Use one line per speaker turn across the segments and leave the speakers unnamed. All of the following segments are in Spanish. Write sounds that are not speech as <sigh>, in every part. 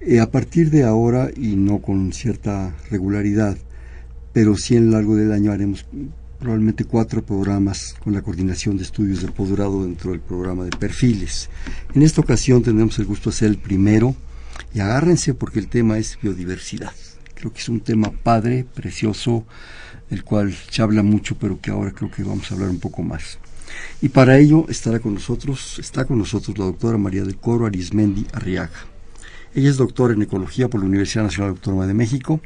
Eh, a partir de ahora, y no con cierta regularidad, pero sí en lo largo del año haremos probablemente cuatro programas con la coordinación de estudios de posgrado dentro del programa de perfiles. En esta ocasión tenemos el gusto de ser el primero y agárrense porque el tema es biodiversidad. Creo que es un tema padre, precioso, del cual se habla mucho, pero que ahora creo que vamos a hablar un poco más. Y para ello estará con nosotros, está con nosotros la doctora María del Coro Arismendi Arriaga. Ella es doctora en Ecología por la Universidad Nacional Autónoma de México,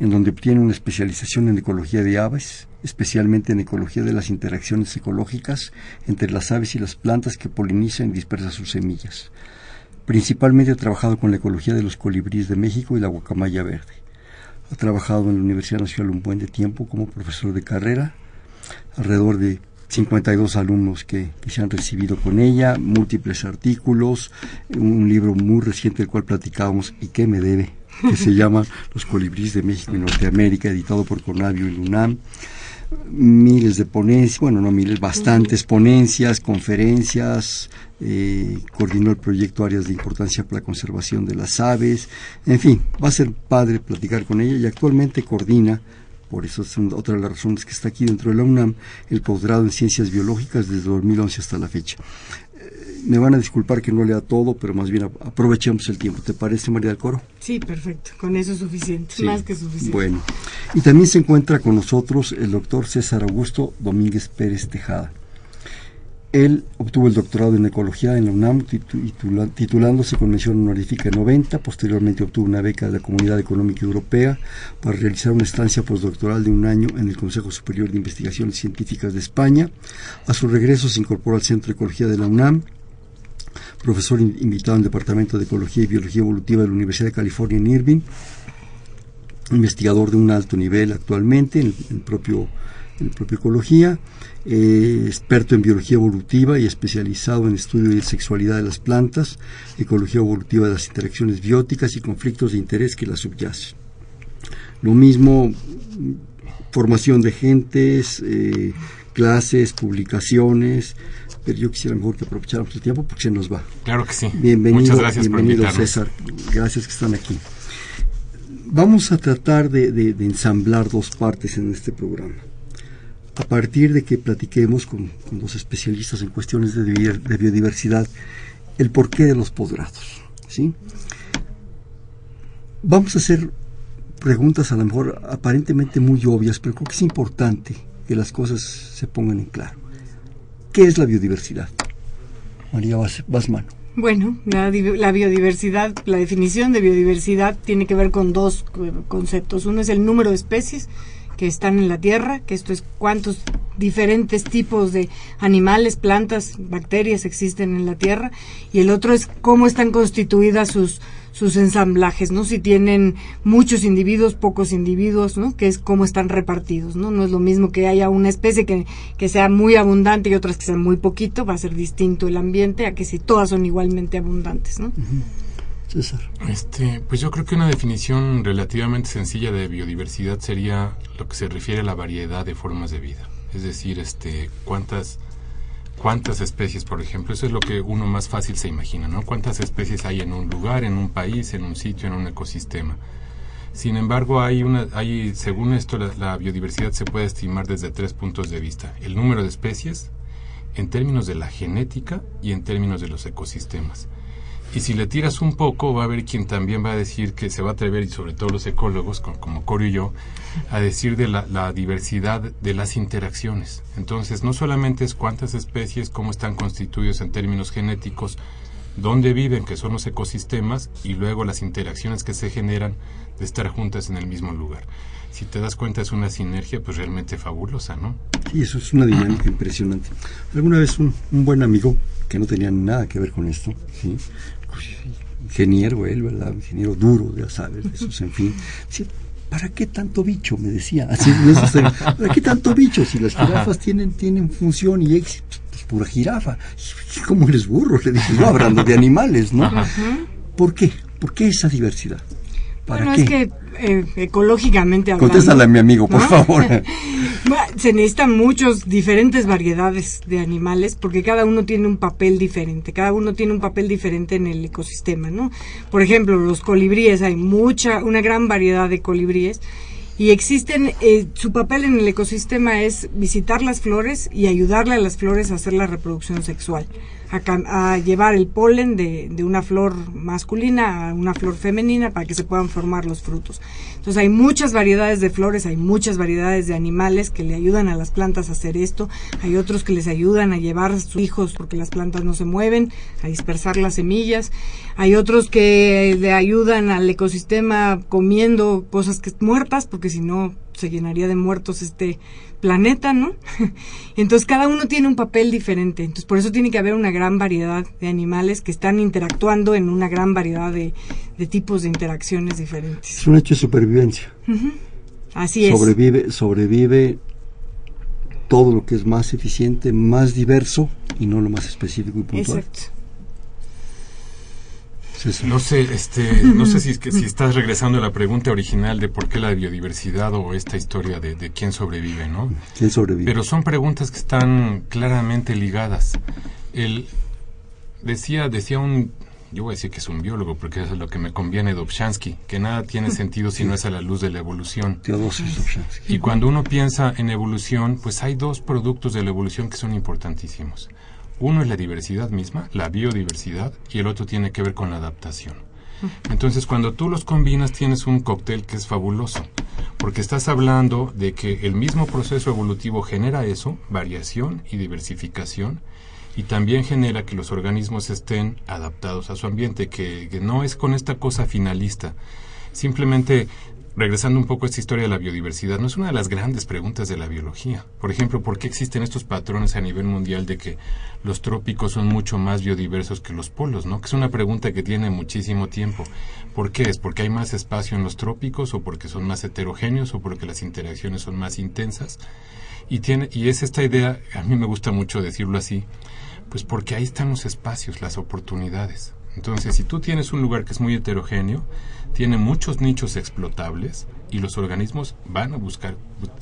en donde obtiene una especialización en Ecología de aves, especialmente en Ecología de las interacciones ecológicas entre las aves y las plantas que polinizan y dispersan sus semillas. Principalmente ha trabajado con la ecología de los colibríes de México y la guacamaya verde. Ha trabajado en la Universidad Nacional un buen de tiempo como profesor de carrera, alrededor de 52 alumnos que, se han recibido con ella, múltiples artículos, un libro muy reciente del cual platicábamos y que me debe, que se <laughs> llama Los colibríes de México y Norteamérica, editado por Conavio y UNAM. Miles de ponencias, bueno, no miles, bastantes ponencias, conferencias, eh, coordinó el proyecto Áreas de Importancia para la Conservación de las Aves, en fin, va a ser padre platicar con ella y actualmente coordina por eso es otra de las razones que está aquí dentro de la UNAM, el posgrado en Ciencias Biológicas desde 2011 hasta la fecha. Eh, me van a disculpar que no lea todo, pero más bien aprovechemos el tiempo. ¿Te parece, María del Coro?
Sí, perfecto. Con eso es suficiente, más que suficiente.
Bueno, y también se encuentra con nosotros el doctor César Augusto Domínguez Pérez Tejada. Él obtuvo el doctorado en ecología en la UNAM, titulándose con mención honorífica 90. Posteriormente obtuvo una beca de la Comunidad Económica Europea para realizar una estancia postdoctoral de un año en el Consejo Superior de Investigaciones Científicas de España. A su regreso se incorporó al Centro de Ecología de la UNAM, profesor invitado en el Departamento de Ecología y Biología Evolutiva de la Universidad de California en Irving, investigador de un alto nivel actualmente en el propio en propia ecología, eh, experto en biología evolutiva y especializado en estudio de sexualidad de las plantas, ecología evolutiva de las interacciones bióticas y conflictos de interés que las subyacen. Lo mismo, formación de gentes, eh, clases, publicaciones, pero yo quisiera mejor que aprovecháramos el tiempo porque se nos va.
Claro que sí.
Bienvenido, Muchas gracias bienvenido César. Gracias que están aquí. Vamos a tratar de ensamblar dos partes en este programa a partir de que platiquemos con, los especialistas en cuestiones de, biodiversidad el porqué de los posgrados. ¿sí? Vamos a hacer preguntas a lo mejor aparentemente muy obvias, pero creo que es importante que las cosas se pongan en claro. ¿Qué es la biodiversidad? María Basmano.
Bueno, la, la, biodiversidad, la definición de biodiversidad tiene que ver con dos conceptos. Uno es el número de especies que están en la Tierra, que esto es cuántos diferentes tipos de animales, plantas, bacterias existen en la Tierra, y el otro es cómo están constituidas sus, sus ensamblajes, ¿no? Si tienen muchos individuos, pocos individuos, ¿no? Que es cómo están repartidos, ¿no? No es lo mismo que haya una especie que, que sea muy abundante y otras que sean muy poquito, va a ser distinto el ambiente a que si todas son igualmente abundantes, ¿no?
Este, pues yo creo que una definición relativamente sencilla de biodiversidad sería lo que se refiere a la variedad de formas de vida. Es decir, este, cuántas cuántas especies, por ejemplo, eso es lo que uno más fácil se imagina, ¿no? Cuántas especies hay en un lugar, en un país, en un sitio, en un ecosistema. Sin embargo, hay una, hay, según esto, la biodiversidad se puede estimar desde tres puntos de vista: el número de especies, en términos de la genética y en términos de los ecosistemas. Y si le tiras un poco, va a haber quien también va a decir que se va a atrever, y sobre todo los ecólogos, como, Corio y yo, a decir de la, diversidad de las interacciones. Entonces, no solamente es cuántas especies, cómo están constituidos en términos genéticos, dónde viven, que son los ecosistemas, y luego las interacciones que se generan de estar juntas en el mismo lugar. Si te das cuenta, es una sinergia pues realmente fabulosa, ¿no?
Sí, eso es una dinámica impresionante. Alguna vez un, un buen amigo, que no tenía nada que ver con esto, ¿sí? Ingeniero él, ¿verdad? Ingeniero duro, ya sabes, eso, en fin. ¿para qué tanto bicho? Me decía. Así, ¿Para qué tanto bicho? Si las jirafas tienen, tienen función y éxito, pues pura jirafa. ¿Cómo eres burro? Le dije, no, hablando de animales, ¿no? ¿Por qué? ¿Por qué esa diversidad?
¿Para bueno, es que eh, ecológicamente
hablando... Contéstale a mi amigo, por favor. <laughs>
se necesitan muchas diferentes variedades de animales porque cada uno tiene un papel diferente, cada uno tiene un papel diferente en el ecosistema, ¿no? Por ejemplo, los colibríes, hay mucha, una gran variedad de colibríes y existen, eh, su papel en el ecosistema es visitar las flores y ayudarle a las flores a hacer la reproducción sexual a, llevar el polen de, de, una flor masculina a una flor femenina para que se puedan formar los frutos. Entonces hay muchas variedades de flores, hay muchas variedades de animales que le ayudan a las plantas a hacer esto, hay otros que les ayudan a llevar a sus hijos porque las plantas no se mueven, a dispersar las semillas, hay otros que le ayudan al ecosistema comiendo cosas que muertas porque si no se llenaría de muertos este planeta, ¿no? <laughs> Entonces cada uno tiene un papel diferente, entonces por eso tiene que haber una gran variedad de animales que están interactuando en una gran variedad de, tipos de interacciones diferentes.
Es un hecho
Así es.
Sobrevive, sobrevive todo lo que es más eficiente, más diverso y no lo más específico y puntual. Exacto.
No sé, este, no sé si, es que, si estás regresando a la pregunta original de por qué la biodiversidad o esta historia de, de quién sobrevive, ¿no?
¿Quién sobrevive?
Pero son preguntas que están claramente ligadas. El, decía, decía un, yo voy a decir que es un biólogo porque eso es lo que me conviene, Dobzhansky, que nada tiene sentido si no es a la luz de la evolución. Y cuando uno piensa en evolución, pues hay dos productos de la evolución que son importantísimos. Uno es la diversidad misma, la biodiversidad, y el otro tiene que ver con la adaptación. Entonces, cuando tú los combinas, tienes un cóctel que es fabuloso, porque estás hablando de que el mismo proceso evolutivo genera eso, variación y diversificación, y también genera que los organismos estén adaptados a su ambiente, que, no es con esta cosa finalista. Simplemente regresando un poco a esta historia de la biodiversidad, no es una de las grandes preguntas de la biología. Por ejemplo, ¿por qué existen estos patrones a nivel mundial de que los trópicos son mucho más biodiversos que los polos, ¿no? Que es una pregunta que tiene muchísimo tiempo. ¿Por qué? ¿Es porque hay más espacio en los trópicos o porque son más heterogéneos o porque las interacciones son más intensas? Y tiene y es esta idea, a mí me gusta mucho decirlo así, pues porque ahí están los espacios, las oportunidades. Entonces, si tú tienes un lugar que es muy heterogéneo, tiene muchos nichos explotables y los organismos van a buscar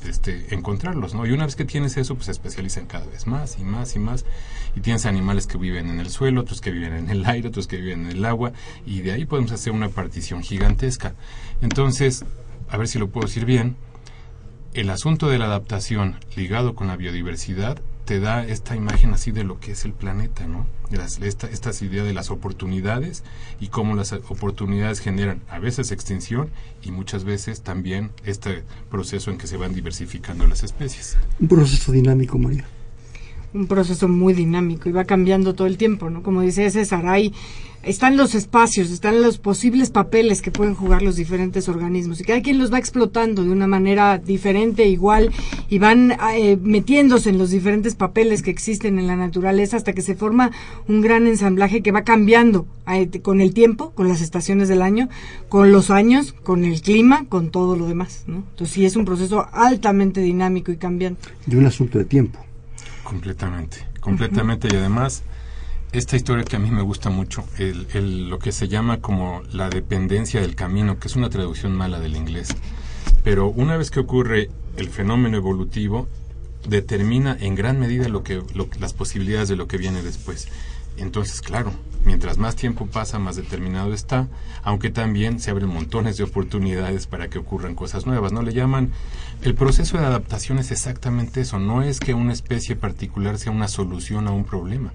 este, encontrarlos, ¿no? Y una vez que tienes eso, pues se especializan cada vez más y más y más. Y tienes animales que viven en el suelo, otros que viven en el aire, otros que viven en el agua, y de ahí podemos hacer una partición gigantesca. Entonces, a ver si lo puedo decir bien, el asunto de la adaptación ligado con la biodiversidad te da esta imagen así de lo que es el planeta, ¿no? esta, estas ideas de las oportunidades y cómo las oportunidades generan a veces extinción y muchas veces también este proceso en que se van diversificando las especies.
Un proceso dinámico, María.
Un proceso muy dinámico y va cambiando todo el tiempo, ¿no? Como dice César, hay están los espacios, están los posibles papeles que pueden jugar los diferentes organismos y cada quien los va explotando de una manera diferente, igual, y van eh, metiéndose en los diferentes papeles que existen en la naturaleza hasta que se forma un gran ensamblaje que va cambiando eh, con el tiempo, con las estaciones del año, con los años, con el clima, con todo lo demás. ¿no? Entonces sí es un proceso altamente dinámico y cambiante.
De un asunto de tiempo.
Completamente, completamente y además esta historia que a mí me gusta mucho, el, lo que se llama como la dependencia del camino, que es una traducción mala del inglés. Pero una vez que ocurre el fenómeno evolutivo, determina en gran medida lo que, las posibilidades de lo que viene después. Entonces, claro, mientras más tiempo pasa, más determinado está, aunque también se abren montones de oportunidades para que ocurran cosas nuevas. No le llaman. El proceso de adaptación es exactamente eso. No es que una especie particular sea una solución a un problema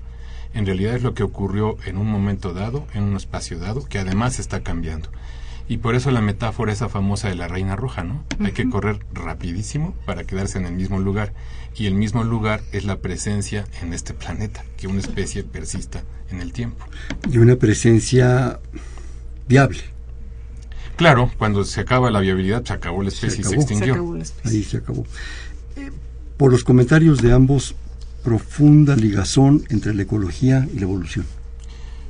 en realidad es lo que ocurrió en un momento dado, en un espacio dado, que además está cambiando. Y por eso la metáfora esa famosa de la reina roja, ¿no? Hay que correr rapidísimo para quedarse en el mismo lugar. Y el mismo lugar es la presencia en este planeta, que una especie persista en el tiempo.
Y una presencia viable.
Claro, cuando se acaba la viabilidad, se acabó la especie y se extinguió.
Ahí se acabó. Eh, por los comentarios de ambos, profunda ligazón entre la ecología y la evolución.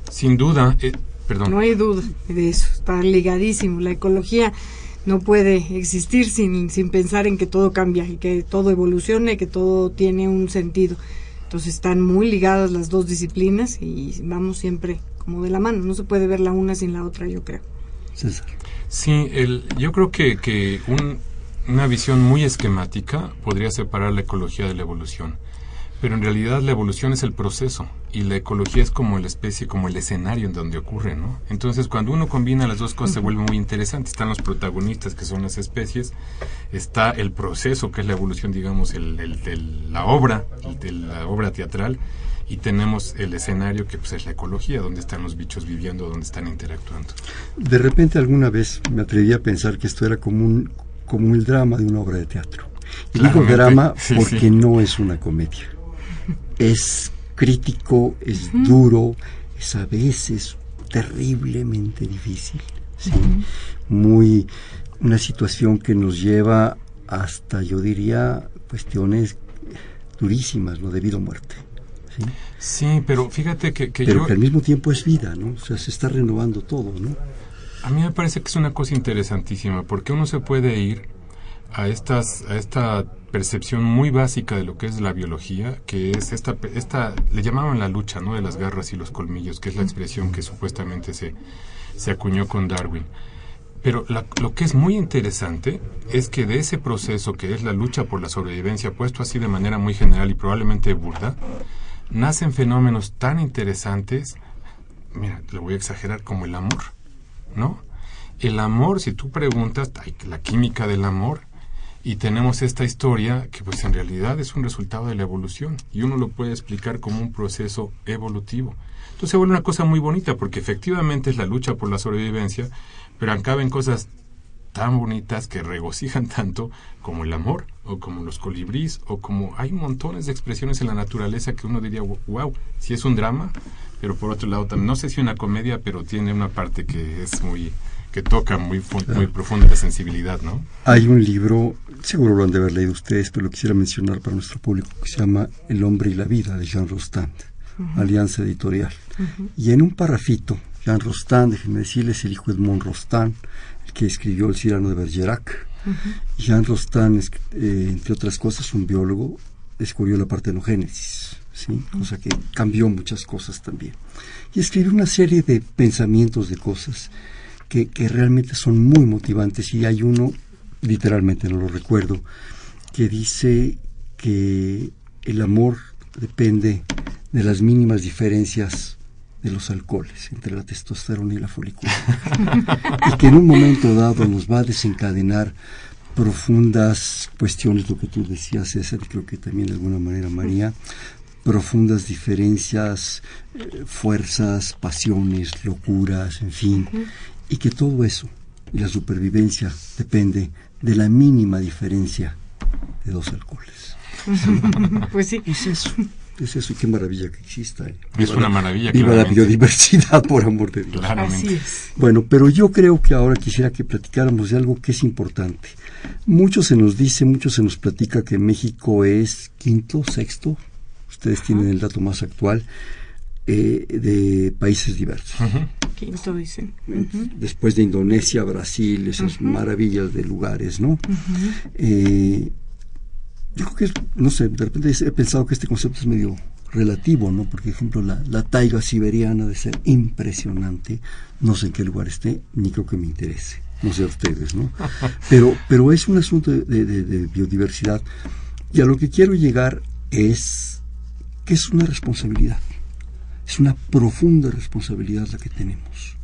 Sin duda, eh, perdón.
No hay duda de eso, está ligadísimo. La ecología no puede existir sin, sin pensar en que todo cambia y que todo evolucione, que todo tiene un sentido. Entonces están muy ligadas las dos disciplinas y vamos siempre como de la mano. No se puede ver la una sin la otra, yo creo.
César.
Sí, el, yo creo que, que una visión muy esquemática podría separar la ecología de la evolución. Pero en realidad la evolución es el proceso y la ecología es como la especie, como el escenario en donde ocurre, ¿no? Entonces, cuando uno combina las dos cosas se vuelve muy interesante. Están los protagonistas, que son las especies, está el proceso, que es la evolución, digamos, el, el, la obra, de la obra teatral, y tenemos el escenario, que pues, es la ecología, donde están los bichos viviendo, donde están interactuando.
De repente, alguna vez me atreví a pensar que esto era como un, como el drama de una obra de teatro. Y digo drama porque no es una comedia es crítico, es duro, es a veces terriblemente difícil, muy una situación que nos lleva hasta, yo diría, cuestiones durísimas, ¿no? Debido a muerte.
¿sí? pero fíjate que,
pero que al mismo tiempo es vida, ¿no? O sea, se está renovando todo, ¿no?
A mí me parece que es una cosa interesantísima, porque uno se puede ir a estas a esta percepción muy básica de lo que es la biología, que es esta, esta le llamaban la lucha ¿no? de las garras y los colmillos, que es la expresión que supuestamente se, se acuñó con Darwin. Pero lo que es muy interesante es que de ese proceso que es la lucha por la sobrevivencia, puesto así de manera muy general y probablemente burda, nacen fenómenos tan interesantes, mira, lo voy a exagerar, como el amor, ¿no? El amor, si tú preguntas, la química del amor, y tenemos esta historia que pues en realidad es un resultado de la evolución y uno lo puede explicar como un proceso evolutivo. Entonces se vuelve una cosa muy bonita porque efectivamente es la lucha por la sobrevivencia, pero acaben cosas tan bonitas que regocijan <laughs> tanto como el amor o como los colibríes o como hay montones de expresiones en la naturaleza que uno diría wow, si es un drama, pero por otro lado también no sé si una comedia, pero tiene una parte que es muy que toca muy, muy profunda la sensibilidad, ¿no?
Hay un libro, seguro lo han de haber leído ustedes, pero lo quisiera mencionar para nuestro público, que se llama El hombre y la vida, de Jean Rostand, Alianza Editorial. Y en un parrafito, Jean Rostand, déjenme decirles, es el hijo de Edmond Rostand, el que escribió El Cirano de Bergerac. Jean Rostand, eh, entre otras cosas, un biólogo, descubrió la partenogénesis, ¿sí? cosa que cambió muchas cosas también. Y escribió una serie de pensamientos, de cosas que, realmente son muy motivantes y hay uno, literalmente no lo recuerdo, que dice que el amor depende de las mínimas diferencias de los alcoholes entre la testosterona y la folicular <laughs> y que en un momento dado nos va a desencadenar profundas cuestiones, lo que tú decías César, y creo que también de alguna manera María, profundas diferencias, eh, fuerzas, pasiones, locuras, en fin, y que todo eso y la supervivencia depende de la mínima diferencia de dos alcoholes. <laughs>
pues sí.
Es eso. Es eso, y qué maravilla que exista. ¿eh?
Es una maravilla.
Viva la biodiversidad, <laughs> por amor de Dios.
Así es.
Bueno, pero yo creo que ahora quisiera que platicáramos de algo que es importante. Mucho se nos dice, mucho se nos platica que México es quinto, sexto, ustedes tienen el dato más actual, eh, de países diversos.
Quinto dicen.
Después de Indonesia, Brasil, esas maravillas de lugares, ¿no? Eh, yo creo que, no sé, de repente he pensado que este concepto es medio relativo, ¿no? Porque, por ejemplo, la, la taiga siberiana de ser impresionante, no sé en qué lugar esté, ni creo que me interese, no sé a ustedes, ¿no? <laughs> Pero, pero es un asunto de, de biodiversidad y a lo que quiero llegar es que es una responsabilidad. Es una profunda responsabilidad la que tenemos.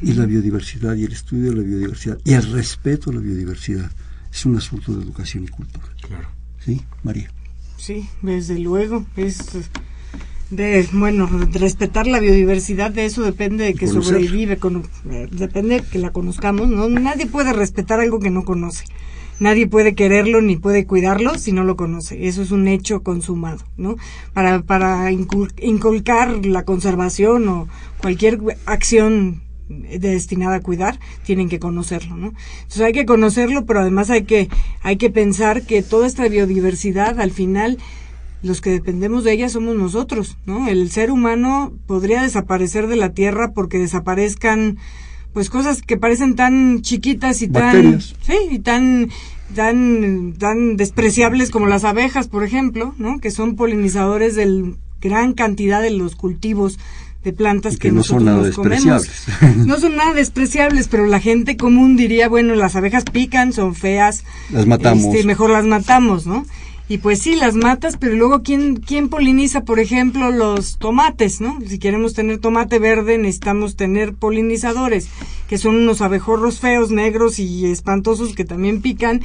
Y la biodiversidad y el estudio de la biodiversidad y el respeto a la biodiversidad es un asunto de educación y cultura.
Claro.
¿Sí, María?
Sí, desde luego. Es de, bueno, respetar la biodiversidad, de eso depende de que sobrevive, con, depende de que la conozcamos, ¿no? Nadie puede respetar algo que no conoce nadie puede quererlo ni puede cuidarlo si no lo conoce. Eso es un hecho consumado, ¿no? Para, para inculcar la conservación o cualquier acción destinada a cuidar, tienen que conocerlo, ¿no? Entonces hay que conocerlo, pero además hay que, hay que pensar que toda esta biodiversidad, al final, los que dependemos de ella somos nosotros, ¿no? El ser humano podría desaparecer de la Tierra porque desaparezcan pues cosas que parecen tan chiquitas y tan sí y tan tan tan despreciables como las abejas por ejemplo no que son polinizadores de gran cantidad de los cultivos de plantas
Y
que,
que no son
nosotros
nada
nos comemos.
despreciables.
no son nada despreciables pero la gente común diría bueno las abejas pican son feas
Las matamos.
este, mejor las matamos, ¿no? Y pues sí, las matas, pero luego ¿quién, quién poliniza, por ejemplo, los tomates, ¿no? Si queremos tener tomate verde, necesitamos tener polinizadores, que son unos abejorros feos, negros y espantosos que también pican.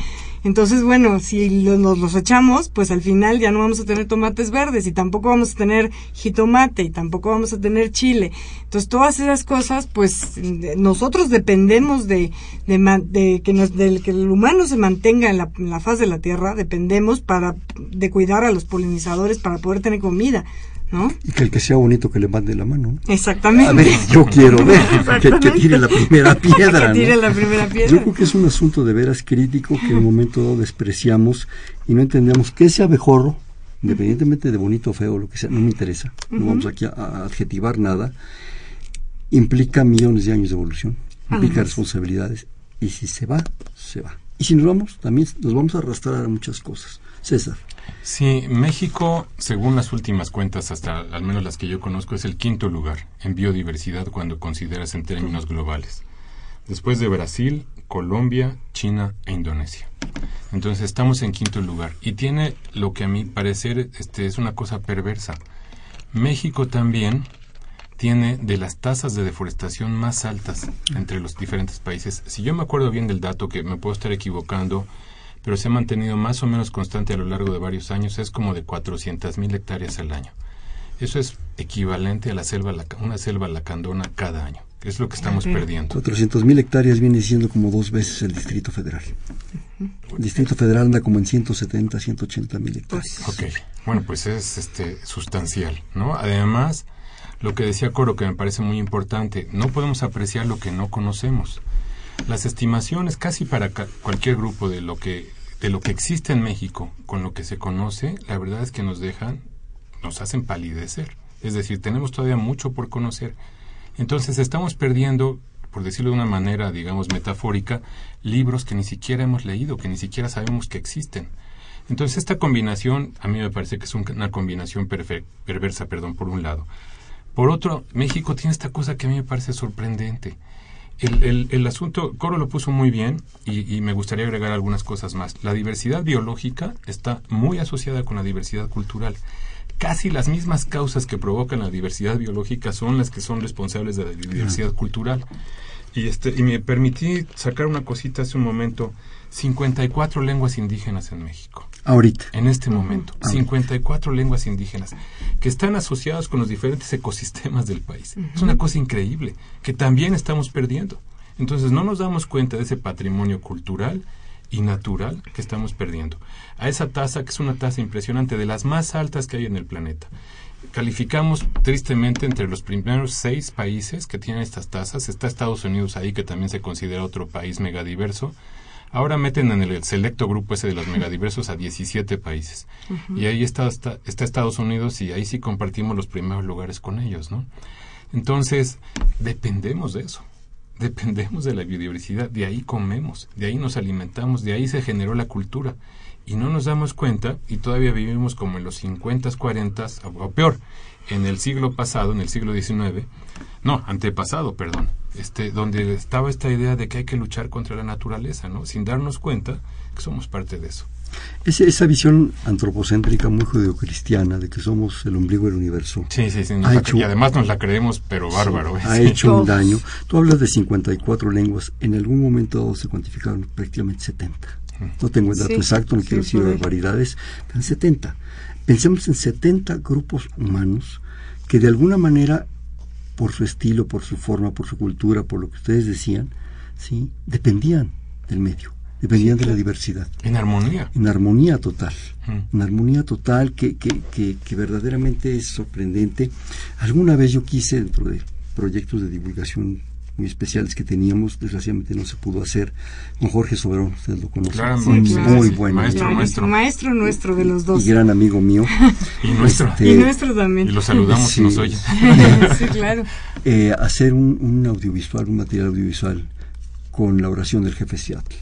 Entonces, bueno, si lo- nos los echamos, pues al final ya no vamos a tener tomates verdes y tampoco vamos a tener jitomate y tampoco vamos a tener chile. Entonces, todas esas cosas, pues de- nosotros dependemos de, de, de que, nos, del que el humano se mantenga en la, en la faz de la tierra, dependemos para de cuidar a los polinizadores para poder tener comida, ¿no?
Y que el que sea bonito que le mande la mano. ¿no?
Exactamente.
A ver, yo quiero ver <laughs> que, que tire la primera piedra. <laughs>
Que tire
¿no?
la primera piedra.
Yo creo que es un asunto de veras crítico que en un momento dado despreciamos y no entendemos que ese abejorro, independientemente de bonito o feo, lo que sea, no me interesa, no vamos aquí a, a adjetivar nada, implica millones de años de evolución, implica responsabilidades y si se va, se va. Y si nos vamos, también nos vamos a arrastrar a muchas cosas. César,
Sí, México, según las últimas cuentas, hasta al menos las que yo conozco, es el quinto lugar en biodiversidad cuando consideras en términos globales. Después de Brasil, Colombia, China e Indonesia. Entonces estamos en quinto lugar. Y tiene lo que a mi parecer este, es una cosa perversa. México también tiene de las tasas de deforestación más altas entre los diferentes países. Si yo me acuerdo bien del dato, que me puedo estar equivocando, pero se ha mantenido más o menos constante a lo largo de varios años, es como de 400 mil hectáreas al año. Eso es equivalente a la selva, una selva lacandona cada año, que es lo que estamos perdiendo.
400 mil hectáreas viene siendo como dos veces el Distrito Federal. El Distrito Federal anda como en 170, 180 mil hectáreas.
Ok, bueno, pues es este sustancial, ¿no? Además, lo que decía Coro, que me parece muy importante, no podemos apreciar lo que no conocemos. Las estimaciones, casi para ca- cualquier grupo de lo que de lo que existe en México con lo que se conoce, la verdad es que nos dejan, nos hacen palidecer. Es decir, tenemos todavía mucho por conocer. Entonces estamos perdiendo, por decirlo de una manera, digamos, metafórica, libros que ni siquiera hemos leído, que ni siquiera sabemos que existen. Entonces esta combinación, a mí me parece que es un- una combinación perversa, perdón, por un lado. Por otro, México tiene esta cosa que a mí me parece sorprendente. El, el- el asunto, Coro lo puso muy bien y, y me gustaría agregar algunas cosas más. La diversidad biológica está muy asociada con la diversidad cultural. Casi las mismas causas que provocan la diversidad biológica son las que son responsables de la diversidad cultural. Y, este, y me permití sacar una cosita hace un momento. 54 lenguas indígenas en México
Ahorita.
en este momento. 54 lenguas indígenas que están asociadas con los diferentes ecosistemas del país. Es una cosa increíble que también estamos perdiendo. Entonces no nos damos cuenta de ese patrimonio cultural y natural que estamos perdiendo. A esa tasa, que es una tasa impresionante, de las más altas que hay en el planeta. Calificamos tristemente entre los primeros seis países que tienen estas tasas. Está Estados Unidos ahí, que también se considera otro país megadiverso. Ahora meten en el selecto grupo ese de los megadiversos a 17 países. Y ahí está, está, está Estados Unidos y ahí sí compartimos los primeros lugares con ellos, ¿no? Entonces, dependemos de eso. Dependemos de la biodiversidad, de ahí comemos, de ahí nos alimentamos, de ahí se generó la cultura. Y no nos damos cuenta y todavía vivimos como en los 50, 40, o, o peor, en el siglo pasado, en el siglo XIX, no, antepasado, perdón, este, donde estaba esta idea de que hay que luchar contra la naturaleza, ¿no? Sin darnos cuenta que somos parte de eso.
Ese- esa visión antropocéntrica muy judeocristiana de que somos el ombligo del universo
Sí, sí, sí.
Ha hecho-
y además nos la creemos, pero bárbaro. ¿eh?
ha
Sí.
hecho un daño. Tú hablas de 54 lenguas, en algún momento se cuantificaron prácticamente 70. No tengo el dato
Sí,
exacto, no
sí,
quiero decir barbaridades, pero en 70. Pensemos en 70 grupos humanos que de alguna manera, por su estilo, por su forma, por su cultura, por lo que ustedes decían, ¿sí? dependían del medio, dependían de la diversidad
En armonía.
en armonía total,
Mm.
en armonía total que, que, que, que verdaderamente es sorprendente. Alguna vez yo quise, dentro de proyectos de divulgación muy especiales que teníamos, desgraciadamente no se pudo hacer. Con Jorge Soberón, ustedes lo conocen.
Claro,
muy,
sí,
muy
sí,
bueno.
maestro, maestro.
maestro nuestro de los dos.
Y gran amigo mío. <laughs>
Y nuestro.
Este,
Y nuestro también.
Y lo saludamos
Sí.
y nos oye. <laughs>
sí, claro.
eh, hacer un, un audiovisual, un material audiovisual con la oración del jefe Seattle.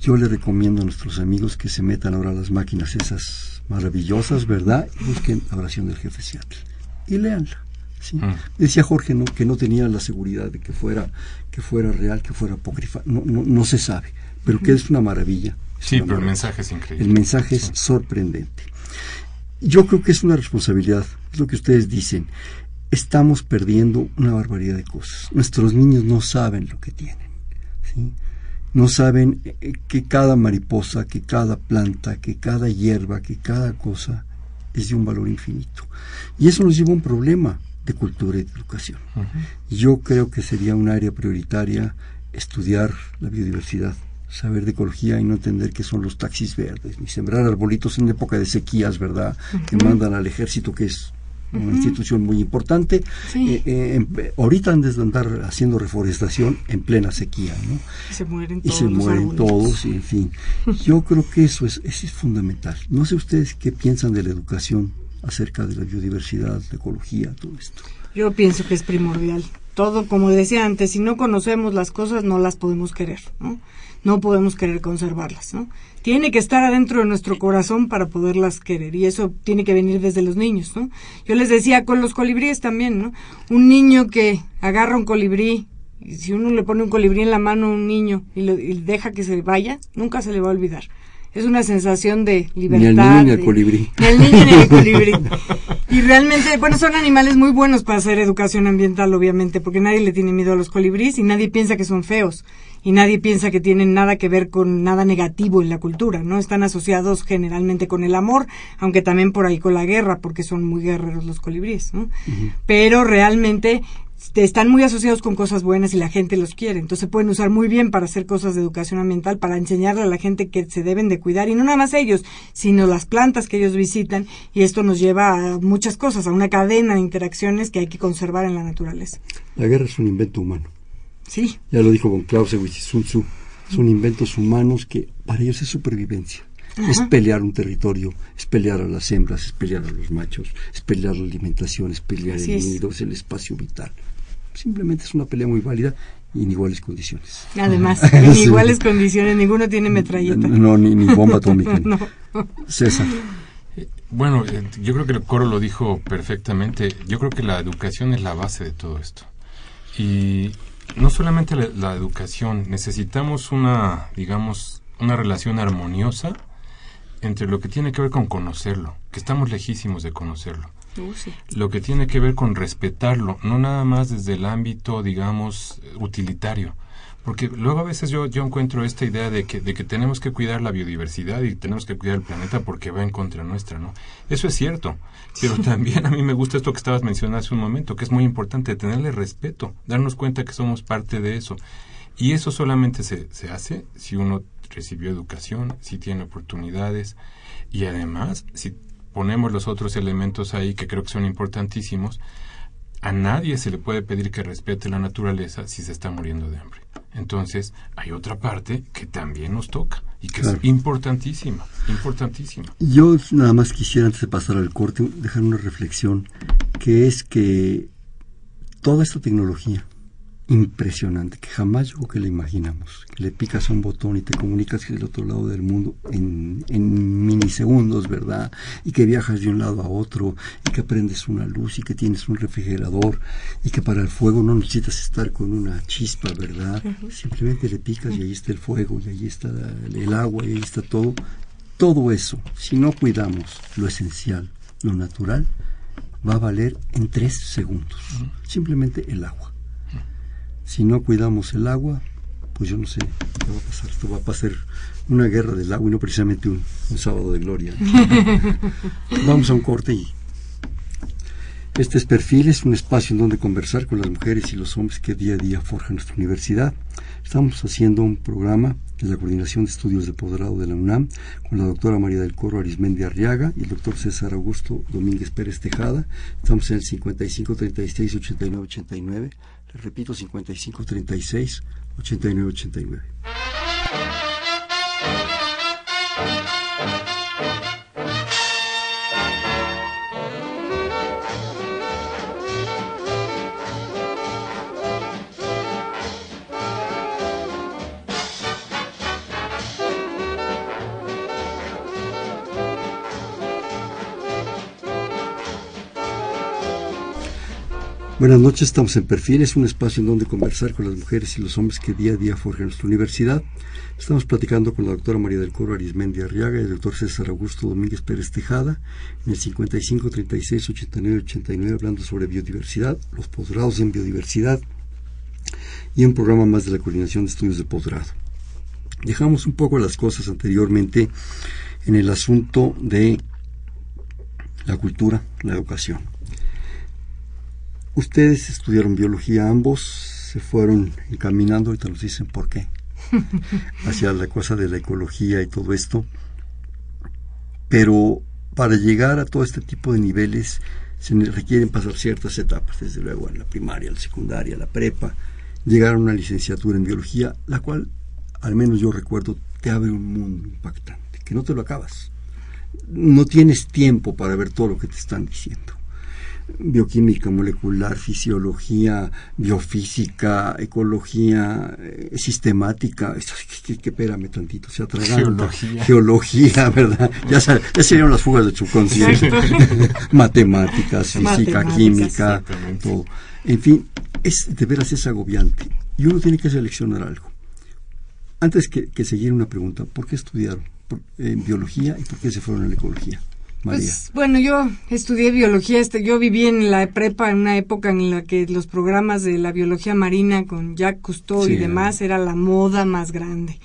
Yo le recomiendo a nuestros amigos que se metan ahora a las máquinas esas maravillosas, ¿verdad? Y busquen la oración del jefe Seattle y léanla. ¿Sí?
Mm.
Decía Jorge ¿no? que no tenía la seguridad de que fuera, que fuera real, que fuera apócrifa. No, no, no se sabe, pero que es una maravilla. Es
Sí,
una
pero el mensaje es increíble.
El mensaje es
Sí.
sorprendente. Yo creo que es una responsabilidad, es lo que ustedes dicen. Estamos perdiendo una barbaridad de cosas. Nuestros niños no saben lo que tienen. ¿sí? No saben eh, que cada mariposa, que cada planta, que cada hierba, que cada cosa es de un valor infinito. Y eso nos lleva a un problema de cultura y de educación. Yo creo que sería un área prioritaria estudiar la biodiversidad, saber de ecología y no entender que son los taxis verdes, ni sembrar arbolitos en época de sequías, ¿verdad? Que mandan al ejército, que es una institución muy importante.
Sí.
Eh, eh, ahorita han de andar haciendo reforestación en plena sequía, ¿no?
Y se mueren
Y
todos
se
los
mueren todos, y en fin. Yo creo que eso es, eso es fundamental. No sé ustedes qué piensan de la educación acerca de la biodiversidad, la ecología, todo esto.
Yo pienso que es primordial. Todo, como decía antes, si no conocemos las cosas, no las podemos querer, ¿no? No podemos querer conservarlas, ¿no? Tiene que estar adentro de nuestro corazón para poderlas querer y eso tiene que venir desde los niños, ¿no? Yo les decía con los colibríes también, ¿no? Un niño que agarra un colibrí si uno le pone un colibrí en la mano a un niño y, lo, y deja que se vaya, nunca se le va a olvidar. Es una sensación de libertad.
Ni al niño ni al colibrí.
ni al niño ni al <laughs> colibrí. Y realmente, bueno, son animales muy buenos para hacer educación ambiental, obviamente, porque nadie le tiene miedo a los colibríes y nadie piensa que son feos. Y nadie piensa que tienen nada que ver con nada negativo en la cultura, ¿no? Están asociados generalmente con el amor, aunque también por ahí con la guerra, porque son muy guerreros los colibríes, ¿no? Pero realmente están muy asociados con cosas buenas y la gente los quiere. Entonces se pueden usar muy bien para hacer cosas de educación ambiental, para enseñarle a la gente que se deben de cuidar, y no nada más ellos, sino las plantas que ellos visitan, y esto nos lleva a muchas cosas, a una cadena de interacciones que hay que conservar en la naturaleza.
La guerra es un invento humano.
Sí,
Ya lo dijo von Clausewitz y Sun Tzu. Son inventos humanos que para ellos es supervivencia. Es pelear un territorio, es pelear a las hembras, es pelear a los machos, es pelear la alimentación, es pelear
Así
el
es.
nido, es el espacio vital. Simplemente es una pelea muy válida y en iguales condiciones.
además, <laughs> en iguales condiciones, ninguno tiene metralleta.
No, ni, ni bomba <laughs> atómica.
No.
César.
Bueno, eh, yo creo que el coro lo dijo perfectamente. Yo creo que la educación es la base de todo esto. Y no solamente la, la educación, necesitamos una, digamos, una relación armoniosa entre lo que tiene que ver con conocerlo, que estamos lejísimos de conocerlo.
Uh, sí.
Lo que tiene que ver con respetarlo, no nada más desde el ámbito, digamos, utilitario. Porque luego a veces yo, yo encuentro esta idea de que, de que tenemos que cuidar la biodiversidad y tenemos que cuidar el planeta porque va en contra nuestra, ¿no? Eso es cierto, pero también a mí me gusta esto que estabas mencionando hace un momento, que es muy importante, tenerle respeto, darnos cuenta que somos parte de eso. Y eso solamente se, se hace si uno recibió educación, si tiene oportunidades y además si ponemos los otros elementos ahí que creo que son importantísimos, a nadie se le puede pedir que respete la naturaleza si se está muriendo de hambre. Entonces, hay otra parte que también nos toca y que
Claro.
es importantísima, importantísima.
Yo nada más quisiera, antes de pasar al corte, dejar una reflexión, que es que toda esta tecnología impresionante, que jamás yo creo que la imaginamos, que le picas a un botón y te comunicas con el otro lado del mundo en, en minisegundos, ¿verdad? Y que viajas de un lado a otro, y que prendes una luz, y que tienes un refrigerador, y que para el fuego no necesitas estar con una chispa, ¿verdad? Simplemente le picas y ahí está el fuego, y ahí está el agua, y ahí está todo todo eso, si no cuidamos lo esencial, lo natural, va a valer en tres segundos. Simplemente el agua. Si no cuidamos el agua, pues yo no sé qué va a pasar. Esto va a pasar una guerra del agua y no precisamente un, un sábado de gloria. <laughs> Vamos a un corte y este es Perfil, es un espacio en donde conversar con las mujeres y los hombres que día a día forjan nuestra universidad. Estamos haciendo un programa de la Coordinación de Estudios de Posgrado de la UNAM con la doctora María del Coro Arismendi Arriaga y el doctor César Augusto Domínguez Pérez Tejada. Estamos en el 55 36 89 89. Les repito, 5536 8989. Buenas noches, estamos en Perfil, es un espacio en donde conversar con las mujeres y los hombres que día a día forjan nuestra universidad. Estamos platicando con la doctora María del Coro Arismendi Arriaga y el doctor César Augusto Domínguez Pérez Tejada en el 55 36 89 89 hablando sobre biodiversidad, los posgrados en biodiversidad y un programa más de la coordinación de estudios de posgrado. Dejamos un poco las cosas anteriormente en el asunto de la cultura, la educación. Ustedes estudiaron biología ambos, se fueron encaminando, ahorita nos dicen por qué, <laughs> hacia la cosa de la ecología y todo esto. Pero para llegar a todo este tipo de niveles se requieren pasar ciertas etapas, desde luego en la primaria, la secundaria, la prepa, llegar a una licenciatura en biología, la cual, al menos yo recuerdo, te abre un mundo impactante, que no te lo acabas. No tienes tiempo para ver todo lo que te están diciendo bioquímica molecular, fisiología, biofísica, ecología, eh, sistemática, que, que, espérame tantito, se atraganta. Geología. Geología, <laughs> ¿verdad? Ya, ya serían las fugas de subconsciente. <laughs> Matemáticas, física, química, todo. En fin, es de veras es agobiante. Y uno tiene que seleccionar algo. Antes que, que seguir una pregunta, ¿por qué estudiaron en biología y por qué se fueron a la ecología?
Pues, bueno, yo estudié biología, este, yo viví en la prepa en una época en la que los programas de la biología marina con Jacques Cousteau y demás era la moda más grande.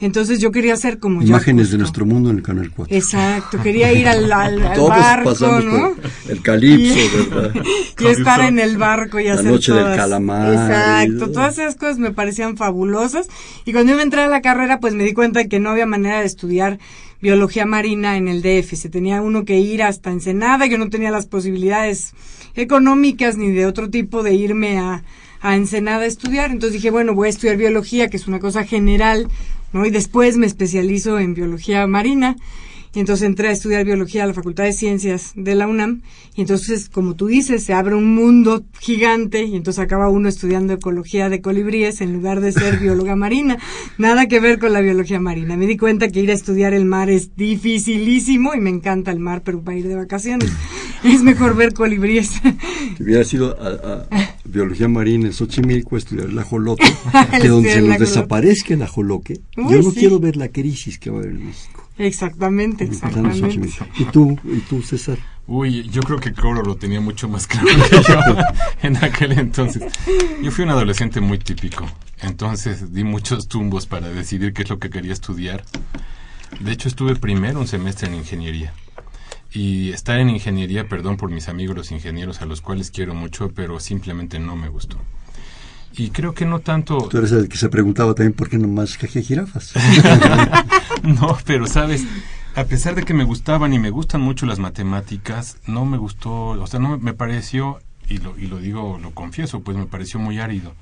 Entonces yo quería ser como
Imágenes de nuestro mundo en el Canal 4.
Exacto, quería ir al, <laughs> barco, ¿no?
el calipso, ¿verdad? <laughs>
y estar en el barco y hacer
La noche del calamar.
Exacto, todas esas cosas me parecían fabulosas. Y cuando yo me entré a la carrera, pues me di cuenta de que no había manera de estudiar biología marina en el DF. Se tenía uno que ir hasta Ensenada, yo no tenía las posibilidades económicas ni de otro tipo de irme a, a Ensenada a estudiar. Entonces dije, bueno, voy a estudiar biología, que es una cosa general, ¿no? Y después me especializo en biología marina. Y entonces entré a estudiar biología a la Facultad de Ciencias de la UNAM. Y entonces, como tú dices, se abre un mundo gigante y entonces acaba uno estudiando ecología de colibríes en lugar de ser <laughs> bióloga marina. Nada que ver con la biología marina. Me di cuenta que ir a estudiar el mar es dificilísimo y me encanta el mar, pero para ir de vacaciones <laughs> es mejor ver colibríes.
Si hubiera sido a, biología marina en Xochimilco, estudiar el ajolote, <laughs> que donde se nos desaparezca el ajoloque. Yo no quiero ver la crisis que va a haber en México.
Exactamente, exactamente.
¿Y tú, y tú, César?
Uy, yo creo que Coro lo tenía mucho más claro que yo <laughs> en aquel entonces. Yo fui un adolescente muy típico, entonces di muchos tumbos para decidir qué es lo que quería estudiar. De hecho, estuve primero un semestre en ingeniería. Y estar en ingeniería, perdón por mis amigos los ingenieros a los cuales quiero mucho, pero simplemente no me gustó. Y creo que no tanto...
Tú eres el que se preguntaba también por qué no más cajé jirafas. <laughs>
no, pero sabes, a pesar de que me gustaban y me gustan mucho las matemáticas, no me gustó, o sea, no me pareció, y lo, y lo digo, lo confieso, pues me pareció muy árido.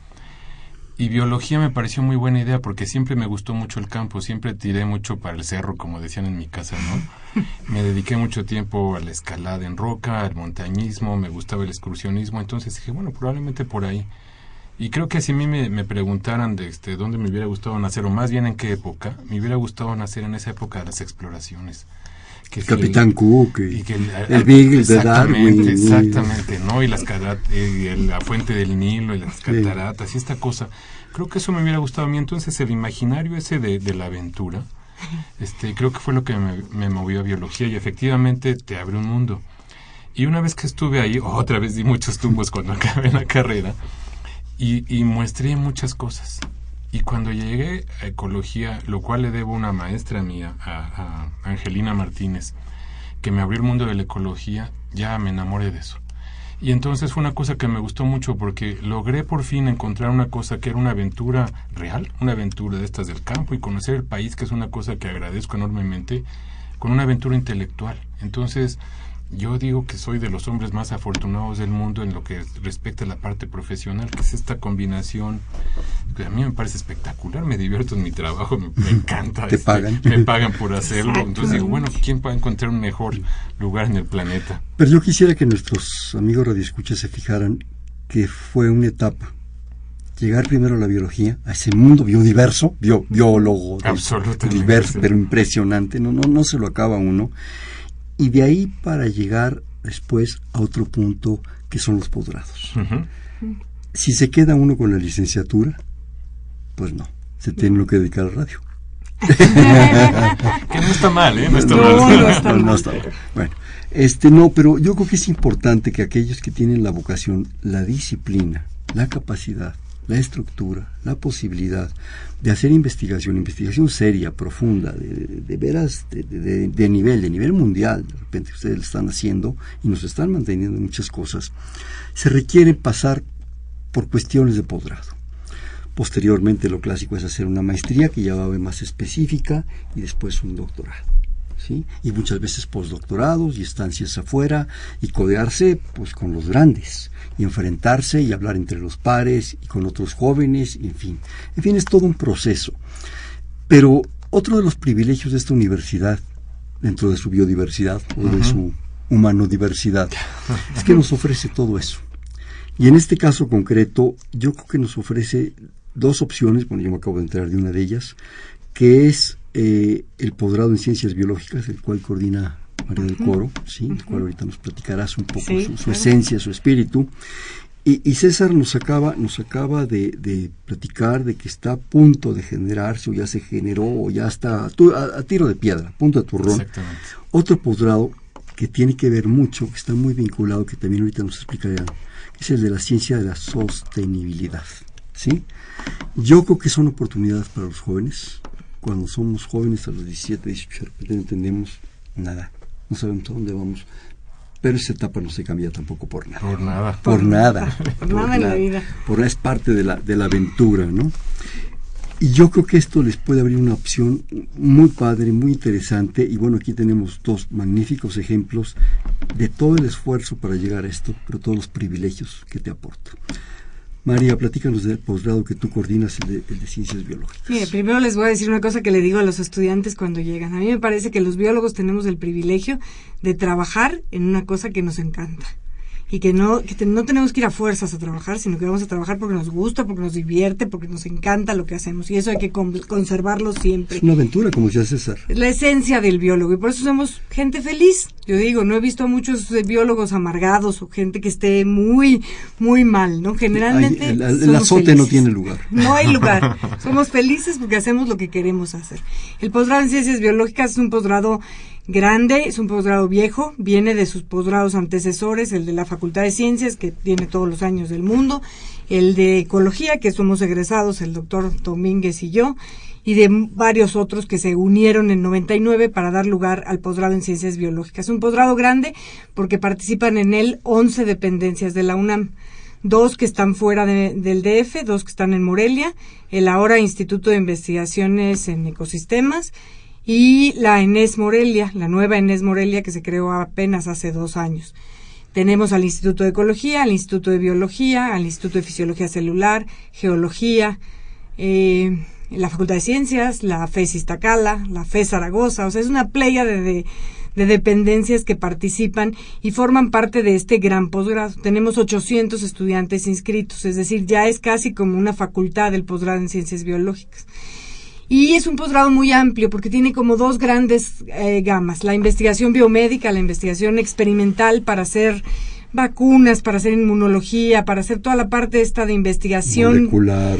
Y biología me pareció muy buena idea porque siempre me gustó mucho el campo, siempre tiré mucho para el cerro, como decían en mi casa, ¿no? <laughs> Me dediqué mucho tiempo a la escalada en roca, al montañismo, me gustaba el excursionismo, entonces dije, bueno, probablemente por ahí. Y creo que si a mí me, preguntaran de este, dónde me hubiera gustado nacer, o más bien en qué época, me hubiera gustado nacer en esa época de las exploraciones.
Que Capitán Cook y, que el, Beagle de Darwin.
Exactamente, ¿no? Y, las y la fuente del Nilo y las cataratas y esta cosa. Creo que eso me hubiera gustado a mí. Entonces el imaginario ese de, de la aventura, este, creo que fue lo que me, me movió a biología y efectivamente te abre un mundo. Y una vez que estuve ahí, otra vez di muchos tumbos cuando <laughs> acabé la carrera y, y muestré muchas cosas. Y cuando llegué a ecología, lo cual le debo a una maestra mía, a, Angelina Martínez, que me abrió el mundo de la ecología, ya me enamoré de eso. Y entonces fue una cosa que me gustó mucho porque logré por fin encontrar una cosa que era una aventura real, una aventura de estas del campo y conocer el país, que es una cosa que agradezco enormemente, con una aventura intelectual. Entonces, yo digo que soy de los hombres más afortunados del mundo en lo que respecta a la parte profesional, que es esta combinación que a mí me parece espectacular, me divierto en mi trabajo, me, encanta.
¿Te pagan?
Me pagan por hacerlo, entonces digo, bueno, ¿quién puede encontrar un mejor lugar en el planeta?
Pero yo quisiera que nuestros amigos radioescuchas se fijaran que fue una etapa llegar primero a la biología, a ese mundo biodiverso, bio, biólogo, diverso, pero impresionante, no, no, no se lo acaba uno, y de ahí para llegar después a otro punto que son los posgrados. Si se queda uno con la licenciatura, pues no, se tiene lo que dedicar al radio. <laughs>
que no está mal, ¿eh? No está
mal. No, está mal. Bueno, este no, pero yo creo que es importante que aquellos que tienen la vocación, la disciplina, la capacidad, la estructura, la posibilidad de hacer investigación, investigación seria, profunda, de, veras, de, nivel, de nivel mundial, de repente ustedes lo están haciendo y nos están manteniendo muchas cosas, se requiere pasar por cuestiones de posgrado. Posteriormente lo clásico es hacer una maestría que ya va a ver más específica y después un doctorado. ¿sí? Y muchas veces postdoctorados y estancias afuera y codearse pues con los grandes y enfrentarse y hablar entre los pares y con otros jóvenes, en fin. En fin, es todo un proceso. Pero otro de los privilegios de esta universidad, dentro de su biodiversidad o de su humanodiversidad, <laughs> es que nos ofrece todo eso. Y en este caso concreto, yo creo que nos ofrece dos opciones, bueno, yo me acabo de enterar de una de ellas, que es eh, el posgrado en ciencias biológicas, el cual coordina María del Coro, ¿sí? el cual ahorita nos platicarás un poco su, esencia, su espíritu. Y, César nos acaba, nos acaba de, platicar de que está a punto de generarse, o ya se generó, o ya está a, tiro de piedra, punto de turrón. Otro posgrado que tiene que ver mucho, que está muy vinculado, que también ahorita nos explicarán, que es el de la ciencia de la sostenibilidad. ¿sí? Yo creo que son oportunidades para los jóvenes. Cuando somos jóvenes a los 17, 18, no entendemos nada no sabemos a dónde vamos. Pero esa etapa no se cambia tampoco por nada.
Por nada.
Por nada. <laughs>
por, nada en la vida.
Por es parte de la, de la aventura, ¿no? Y yo creo que esto les puede abrir una opción muy padre, muy interesante. Y bueno, aquí tenemos dos magníficos ejemplos de todo el esfuerzo para llegar a esto, pero todos los privilegios que te aporta. María, platícanos del posgrado que tú coordinas, el de, Ciencias Biológicas.
Mire, primero les voy a decir una cosa que le digo a los estudiantes cuando llegan. A mí me parece que los biólogos tenemos el privilegio de trabajar en una cosa que nos encanta y que no que no tenemos que ir a fuerzas a trabajar, sino que vamos a trabajar porque nos gusta, porque nos divierte, porque nos encanta lo que hacemos y eso hay que conservarlo siempre.
Es una aventura, como decía César.
Es la esencia del biólogo y por eso somos gente feliz. Yo digo, no he visto a muchos biólogos amargados o gente que esté muy muy mal, ¿no? Generalmente
el, azote no tiene lugar.
No hay lugar. <laughs> somos felices porque hacemos lo que queremos hacer. El posgrado en ciencias biológicas es un posgrado grande, es un posgrado viejo, viene de sus posgrados antecesores, el de la Facultad de Ciencias, que tiene todos los años del mundo, el de Ecología, que somos egresados, el doctor Domínguez y yo, y de varios otros que se unieron en 99 para dar lugar al posgrado en Ciencias Biológicas. Un posgrado grande porque participan en él 11 dependencias de la UNAM dos que están fuera del DF, dos que están en Morelia, el ahora Instituto de Investigaciones en Ecosistemas y la Enes Morelia, la nueva Enes Morelia que se creó apenas hace dos años. Tenemos al Instituto de Ecología, al Instituto de Biología, al Instituto de Fisiología Celular, Geología, eh, la Facultad de Ciencias, la FES Iztacala, la FES Zaragoza, o sea, es una playa de, de, dependencias que participan y forman parte de este gran posgrado. Tenemos 800 estudiantes inscritos, es decir, ya es casi como una facultad del posgrado en ciencias biológicas. Y es un posgrado muy amplio porque tiene como dos grandes eh, gamas, la investigación biomédica, la investigación experimental para hacer vacunas, para hacer inmunología, para hacer toda la parte esta de investigación
molecular,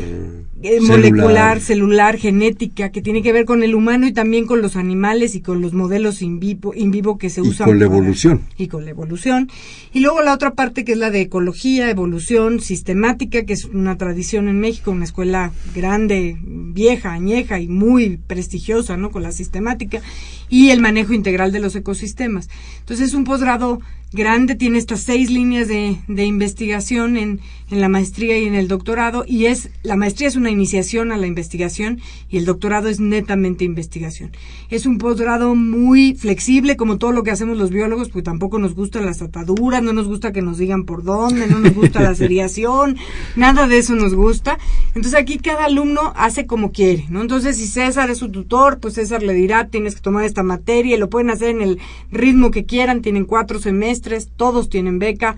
eh, molecular, celular, genética, que tiene que ver con el humano y también con los animales y con los modelos in vivo, in vivo que se usan.
Y con la evolución.
Y con la evolución. Y luego la otra parte que es la de ecología, evolución sistemática, que es una tradición en México, una escuela grande, vieja, añeja y muy prestigiosa, ¿no? Con la sistemática y el manejo integral de los ecosistemas. Entonces es un posgrado grande, tiene estas seis líneas de, de investigación en, en, la maestría y en el doctorado, y es, la maestría es una iniciación a la investigación y el doctorado es netamente investigación. Es un posgrado muy flexible, como todo lo que hacemos los biólogos, pues tampoco nos gustan las ataduras, no nos gusta que nos digan por dónde, no nos gusta la <laughs> seriación, nada de eso nos gusta. Entonces aquí cada alumno hace como quiere, ¿no? Entonces si César es su tutor, pues César le dirá, tienes que tomar esta materia, y lo pueden hacer en el ritmo que quieran, tienen cuatro semestres, todos tienen beca.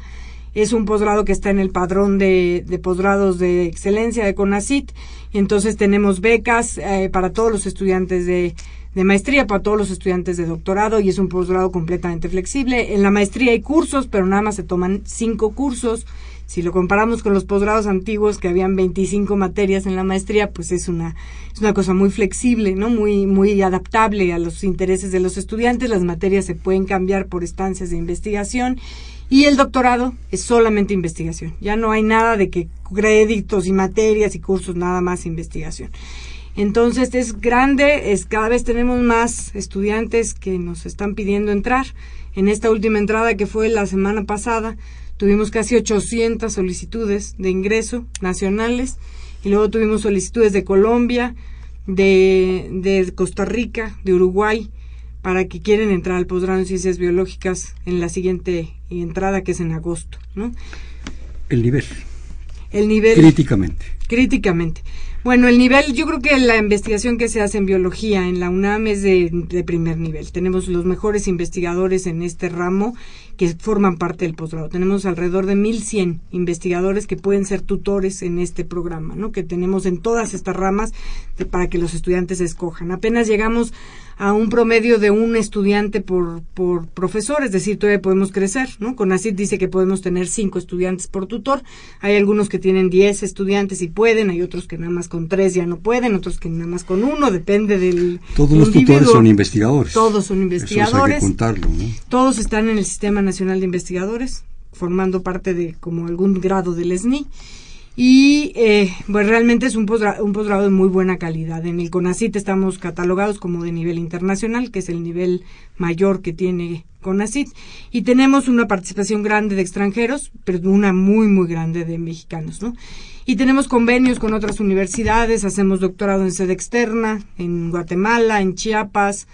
Es un posgrado que está en el padrón de, posgrados de excelencia de CONACIT. Y entonces tenemos becas eh, para todos los estudiantes de, de maestría, para todos los estudiantes de doctorado y es un posgrado completamente flexible. En la maestría hay cursos, pero nada más se toman cinco cursos. Si lo comparamos con los posgrados antiguos que habían 25 materias en la maestría, pues es una es una cosa muy flexible, ¿no? Muy muy adaptable a los intereses de los estudiantes. Las materias se pueden cambiar por estancias de investigación y el doctorado es solamente investigación. Ya no hay nada de que créditos y materias y cursos, nada más investigación. Entonces es grande, es cada vez tenemos más estudiantes que nos están pidiendo entrar. En esta última entrada que fue la semana pasada, Tuvimos casi 800 solicitudes de ingreso nacionales y luego tuvimos solicitudes de Colombia, de, de Costa Rica, de Uruguay, para que quieren entrar al posgrado en ciencias biológicas en la siguiente entrada que es en agosto. ¿no?
El nivel.
El nivel.
Críticamente.
Críticamente. Bueno, el nivel, yo creo que la investigación que se hace en biología en la UNAM es de, de, primer nivel. Tenemos los mejores investigadores en este ramo que forman parte del posgrado. Tenemos alrededor de 1.100 investigadores que pueden ser tutores en este programa, ¿no? Que tenemos en todas estas ramas para que los estudiantes escojan. Apenas llegamos a un promedio de un estudiante por, por profesor, es decir, todavía podemos crecer, ¿no? CONACYT dice que podemos tener cinco estudiantes por tutor, hay algunos que tienen diez estudiantes y pueden, hay otros que nada más con tres ya no pueden, otros que nada más con uno, depende del
Todos los tutores son investigadores.
Todos son investigadores.
Eso hay que contarlo, ¿no?
Todos están en el Sistema Nacional de Investigadores, formando parte de como algún grado del SNI y eh, pues realmente es un posgrado de muy buena calidad. En el CONACIT estamos catalogados como de nivel internacional, que es el nivel mayor que tiene CONACIT, y tenemos una participación grande de extranjeros, pero una muy, muy grande de mexicanos, ¿no? Y tenemos convenios con otras universidades, hacemos doctorado en sede externa, en Guatemala, en Chiapas,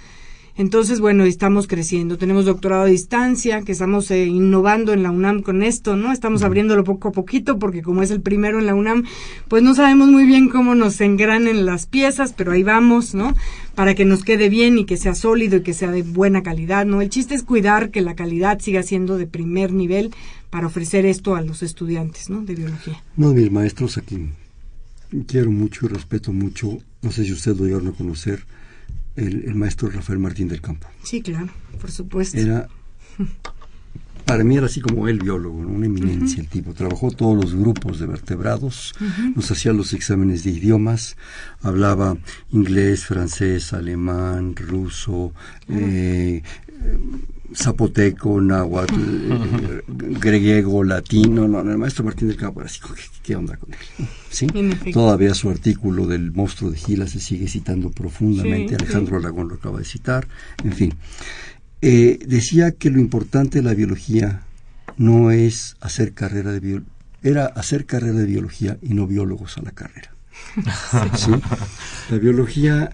entonces, bueno, estamos creciendo. Tenemos doctorado a distancia, que estamos eh, innovando en la UNAM con esto, ¿no? Estamos abriéndolo poco a poquito, porque como es el primero en la UNAM, pues no sabemos muy bien cómo nos engranen las piezas, pero ahí vamos, ¿no? Para que nos quede bien y que sea sólido y que sea de buena calidad, ¿no? El chiste es cuidar que la calidad siga siendo de primer nivel para ofrecer esto a los estudiantes, ¿no? De biología.
No, mis maestros aquí quiero mucho y respeto mucho, no sé si usted lo llegaron a conocer, el, maestro Rafael Martín del Campo.
Sí, claro, por supuesto.
Era, para mí era así como el biólogo, una eminencia el tipo. Trabajó todos los grupos de vertebrados, nos hacía los exámenes de idiomas, hablaba inglés, francés, alemán, ruso, eh, zapoteco, náhuatl, eh, griego, latino, no, el maestro Martín del Campo era así, ¿qué, onda con él? ¿Sí? Todavía su artículo del monstruo de Gila se sigue citando profundamente, Alejandro Aragón lo acaba de citar, en fin. Eh, decía que lo importante de la biología no es hacer carrera de biología, era hacer carrera de biología y no biólogos a la carrera. <laughs> ¿Sí? La biología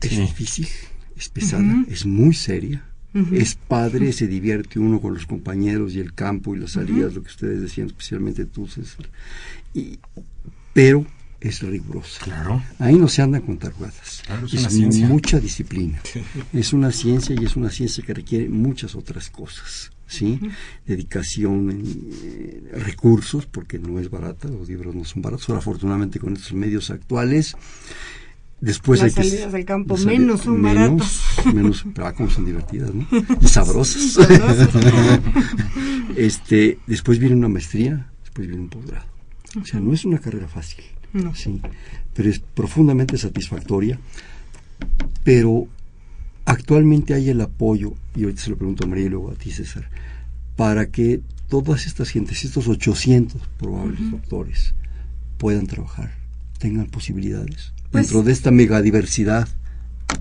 es difícil, es pesada, es muy seria, es padre, se divierte uno con los compañeros y el campo y las salidas, lo que ustedes decían, especialmente tú, César. Y, pero es rigurosa.
Claro.
Ahí no se andan con tarugadas. es, mucha disciplina. es una ciencia y es una ciencia que requiere muchas otras cosas. ¿sí? Dedicación, eh, recursos, porque no es barata, los libros no son baratos. Ahora, afortunadamente, con estos medios actuales, Después
Las salidas al campo menos son baratas.
Menos, pero ah, como son divertidas, ¿no? <laughs> Y sabrosas. <laughs> <laughs> este, después viene una maestría, después viene un posgrado. O sea, no es una carrera fácil. No. Sí, pero es profundamente satisfactoria. Pero actualmente hay el apoyo, y ahorita se lo pregunto a María y luego a ti, César, para que todas estas gentes, estos 800 probables doctores, puedan trabajar, tengan posibilidades pues dentro de esta megadiversidad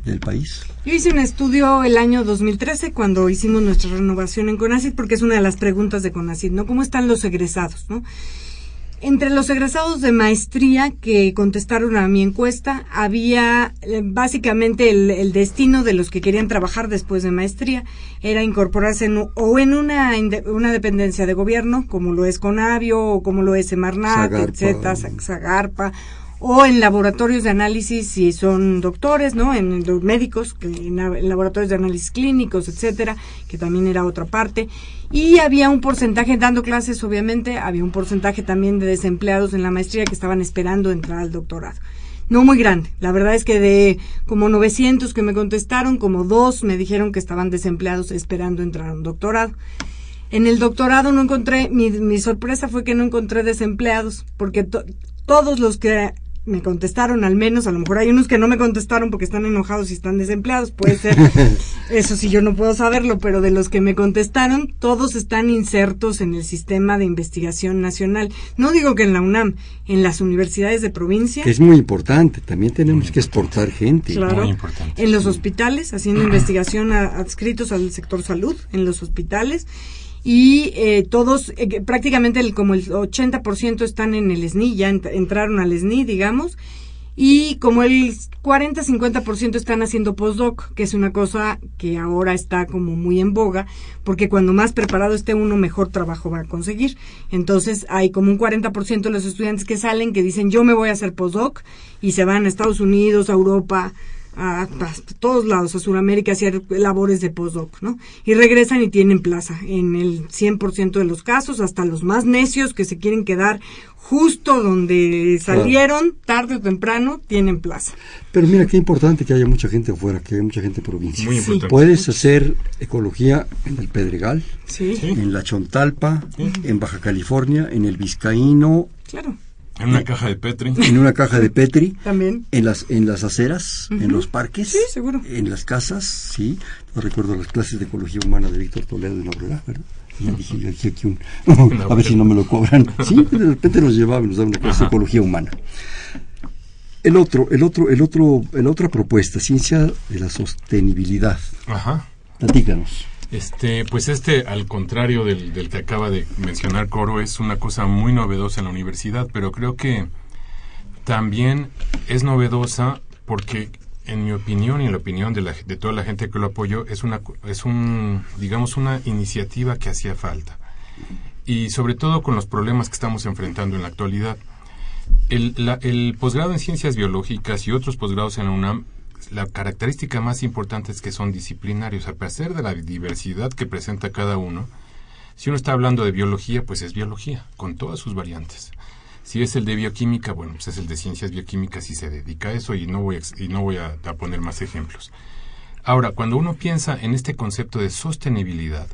del país?
Yo hice un estudio el año 2013 cuando hicimos nuestra renovación en CONACID porque es una de las preguntas de CONACID, ¿no? ¿Cómo están los egresados, no? Entre los egresados de maestría que contestaron a mi encuesta, había eh, básicamente el, destino de los que querían trabajar después de maestría, era incorporarse en, o en una, una dependencia de gobierno, como lo es Conavio, o como lo es Semarnat, etcétera, Zagarpa, o en laboratorios de análisis si son doctores, ¿no? En los médicos, en laboratorios de análisis clínicos, etcétera, que también era otra parte. Y había un porcentaje, dando clases obviamente, había un porcentaje también de desempleados en la maestría que estaban esperando entrar al doctorado. No muy grande. La verdad es que de como 900 que me contestaron, como dos me dijeron que estaban desempleados esperando entrar a un doctorado. En el doctorado no encontré, mi, mi sorpresa fue que no encontré desempleados, porque todos los que me contestaron al menos, a lo mejor hay unos que no me contestaron porque están enojados y están desempleados, puede ser, <laughs> eso sí yo no puedo saberlo, pero de los que me contestaron, todos están insertos en el sistema de investigación nacional. No digo que en la UNAM, en las universidades de provincia.
Que es muy importante, también tenemos que exportar gente.
Claro, muy importante. en los hospitales, haciendo <clears throat> investigación adscritos al sector salud, en los hospitales y eh, todos, eh, prácticamente el, como el 80% están en el SNI, ya entraron al SNI, digamos, y como el 40-50% están haciendo postdoc, que es una cosa que ahora está como muy en boga, porque cuando más preparado esté uno, mejor trabajo va a conseguir. Entonces hay como un 40% de los estudiantes que salen que dicen yo me voy a hacer postdoc y se van a Estados Unidos, a Europa, a, todos lados, a Sudamérica, a hacer labores de postdoc, ¿no? Y regresan y tienen plaza en el 100% de los casos, hasta los más necios que se quieren quedar justo donde salieron, tarde o temprano, tienen plaza.
Pero mira, qué importante que haya mucha gente afuera, que haya mucha gente en provincia. Puedes hacer ecología en el Pedregal, en la Chontalpa, en Baja California, en el Vizcaíno.
Claro
en una caja de Petri.
En una caja de Petri.
También.
En las, en las aceras, en los parques.
Sí, seguro.
En las casas, sí. No recuerdo las clases de ecología humana de Víctor Toledo de Navarra, ¿verdad? Y dije, aquí un, <laughs> <laughs> a ver si no me lo cobran. Sí, de repente nos llevaba y nos daba una clase de ecología humana. El otro, el otro, el otro, la otra propuesta, ciencia de la sostenibilidad.
Ajá.
Platícanos.
Este, pues este, al contrario del, del, que acaba de mencionar Coro, es una cosa muy novedosa en la universidad, pero creo que también es novedosa porque, en mi opinión y en la opinión de, la, de toda la gente que lo apoyó, es una, es un, digamos, una iniciativa que hacía falta. Y sobre todo con los problemas que estamos enfrentando en la actualidad. El, el posgrado en ciencias biológicas y otros posgrados en la UNAM la característica más importante es que son disciplinarios. A pesar de la diversidad que presenta cada uno, si uno está hablando de biología, pues es biología, con todas sus variantes. Si es el de bioquímica, bueno, pues es el de ciencias bioquímicas y se dedica a eso y no voy a, y no voy a, a poner más ejemplos. Ahora, cuando uno piensa en este concepto de sostenibilidad,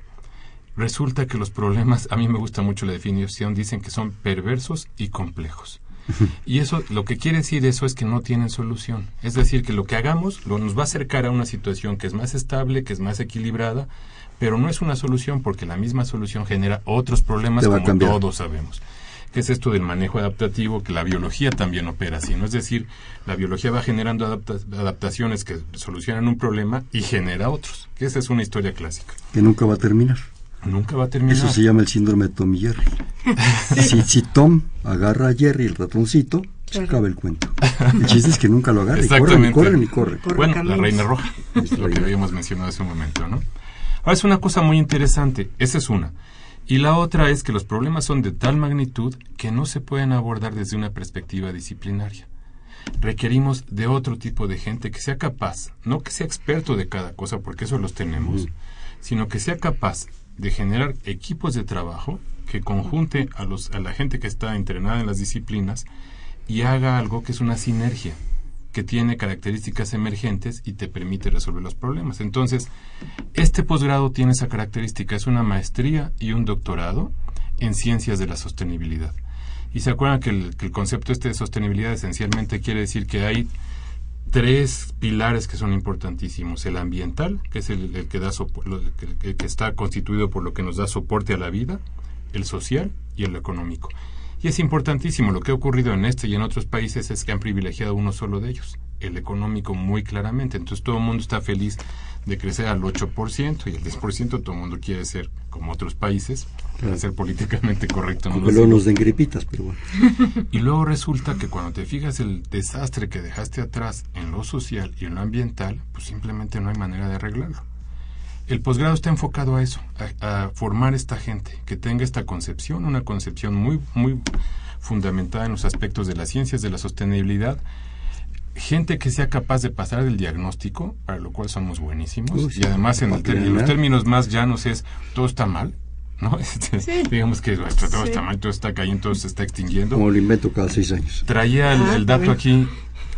resulta que los problemas, a mí me gusta mucho la definición, dicen que son perversos y complejos. <laughs> Y eso, lo que quiere decir eso es que no tienen solución. Es decir, que lo que hagamos lo, nos va a acercar a una situación que es más estable, que es más equilibrada, pero no es una solución porque la misma solución genera otros problemas como todos sabemos. Que es esto del manejo adaptativo, que la biología también opera así, ¿no? Es decir, la biología va generando adaptaciones que solucionan un problema y genera otros, que esa es una historia clásica.
Que nunca va a terminar.
Nunca va a terminar.
Eso se llama el síndrome de Tom y Jerry. <laughs> si, Tom agarra a Jerry, el ratoncito, se acaba el cuento. El chiste es que nunca lo agarra y corren, y corren y corren.
Bueno, la reina roja, <laughs> es lo que habíamos mencionado hace un momento, ¿no? Ahora es una cosa muy interesante, esa es una. Y la otra es que los problemas son de tal magnitud que no se pueden abordar desde una perspectiva disciplinaria. Requerimos de otro tipo de gente que sea capaz, no que sea experto de cada cosa, porque eso los tenemos, sino que sea capaz de generar equipos de trabajo que conjunte a, los, a la gente que está entrenada en las disciplinas y haga algo que es una sinergia, que tiene características emergentes y te permite resolver los problemas. Entonces, este posgrado tiene esa característica, es una maestría y un doctorado en ciencias de la sostenibilidad. Y se acuerdan que el, que el concepto este de sostenibilidad esencialmente quiere decir que hay tres pilares que son importantísimos. El ambiental, que es el, que, da que, que, está constituido por lo que nos da soporte a la vida, el social y el económico. Y es importantísimo, lo que ha ocurrido en este y en otros países es que han privilegiado uno solo de ellos, el económico muy claramente. Entonces todo el mundo está feliz de crecer al 8% y el 10% todo el mundo quiere ser como otros países, para ser políticamente correcto.
No luego nos den gripitas, pero bueno. <laughs>
Y luego resulta que cuando te fijas el desastre que dejaste atrás en lo social y en lo ambiental, pues simplemente no hay manera de arreglarlo. El posgrado está enfocado a eso, a, formar esta gente, que tenga esta concepción, una concepción muy, muy fundamentada en los aspectos de las ciencias, de la sostenibilidad, gente que sea capaz de pasar el diagnóstico, para lo cual somos buenísimos, y además en, los términos más llanos es, todo está mal, ¿no? <laughs> Este, digamos que todo está mal, todo está cayendo, todo se está extinguiendo.
Como lo invento cada seis años.
Traía el dato aquí,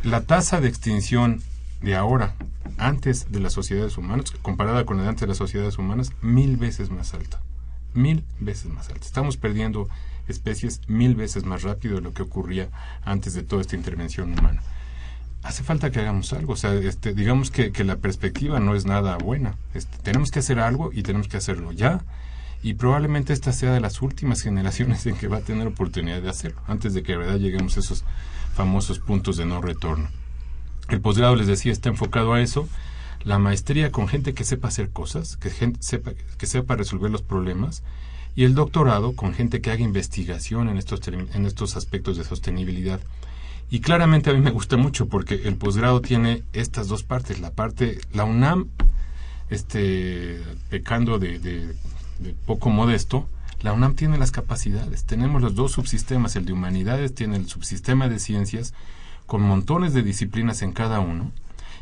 la tasa de extinción de ahora, antes de las sociedades humanas, comparada con la antes de las sociedades humanas, mil veces más alta. Mil veces más alta. Estamos perdiendo especies mil veces más rápido de lo que ocurría antes de toda esta intervención humana. Hace falta que hagamos algo, o sea, este, digamos que, la perspectiva no es nada buena. Este, tenemos que hacer algo y tenemos que hacerlo ya. Y probablemente esta sea de las últimas generaciones en que va a tener oportunidad de hacerlo, antes de que de verdad lleguemos a esos famosos puntos de no retorno. El posgrado, les decía, está enfocado a eso. La maestría con gente que sepa hacer cosas, que, gente sepa, que sepa resolver los problemas. Y el doctorado con gente que haga investigación en estos, en estos aspectos de sostenibilidad. Y claramente a mí me gusta mucho porque el posgrado tiene estas dos partes. La parte, la UNAM, este, pecando de, de poco modesto, la UNAM tiene las capacidades. Tenemos los dos subsistemas, el de humanidades tiene el subsistema de ciencias con montones de disciplinas en cada uno.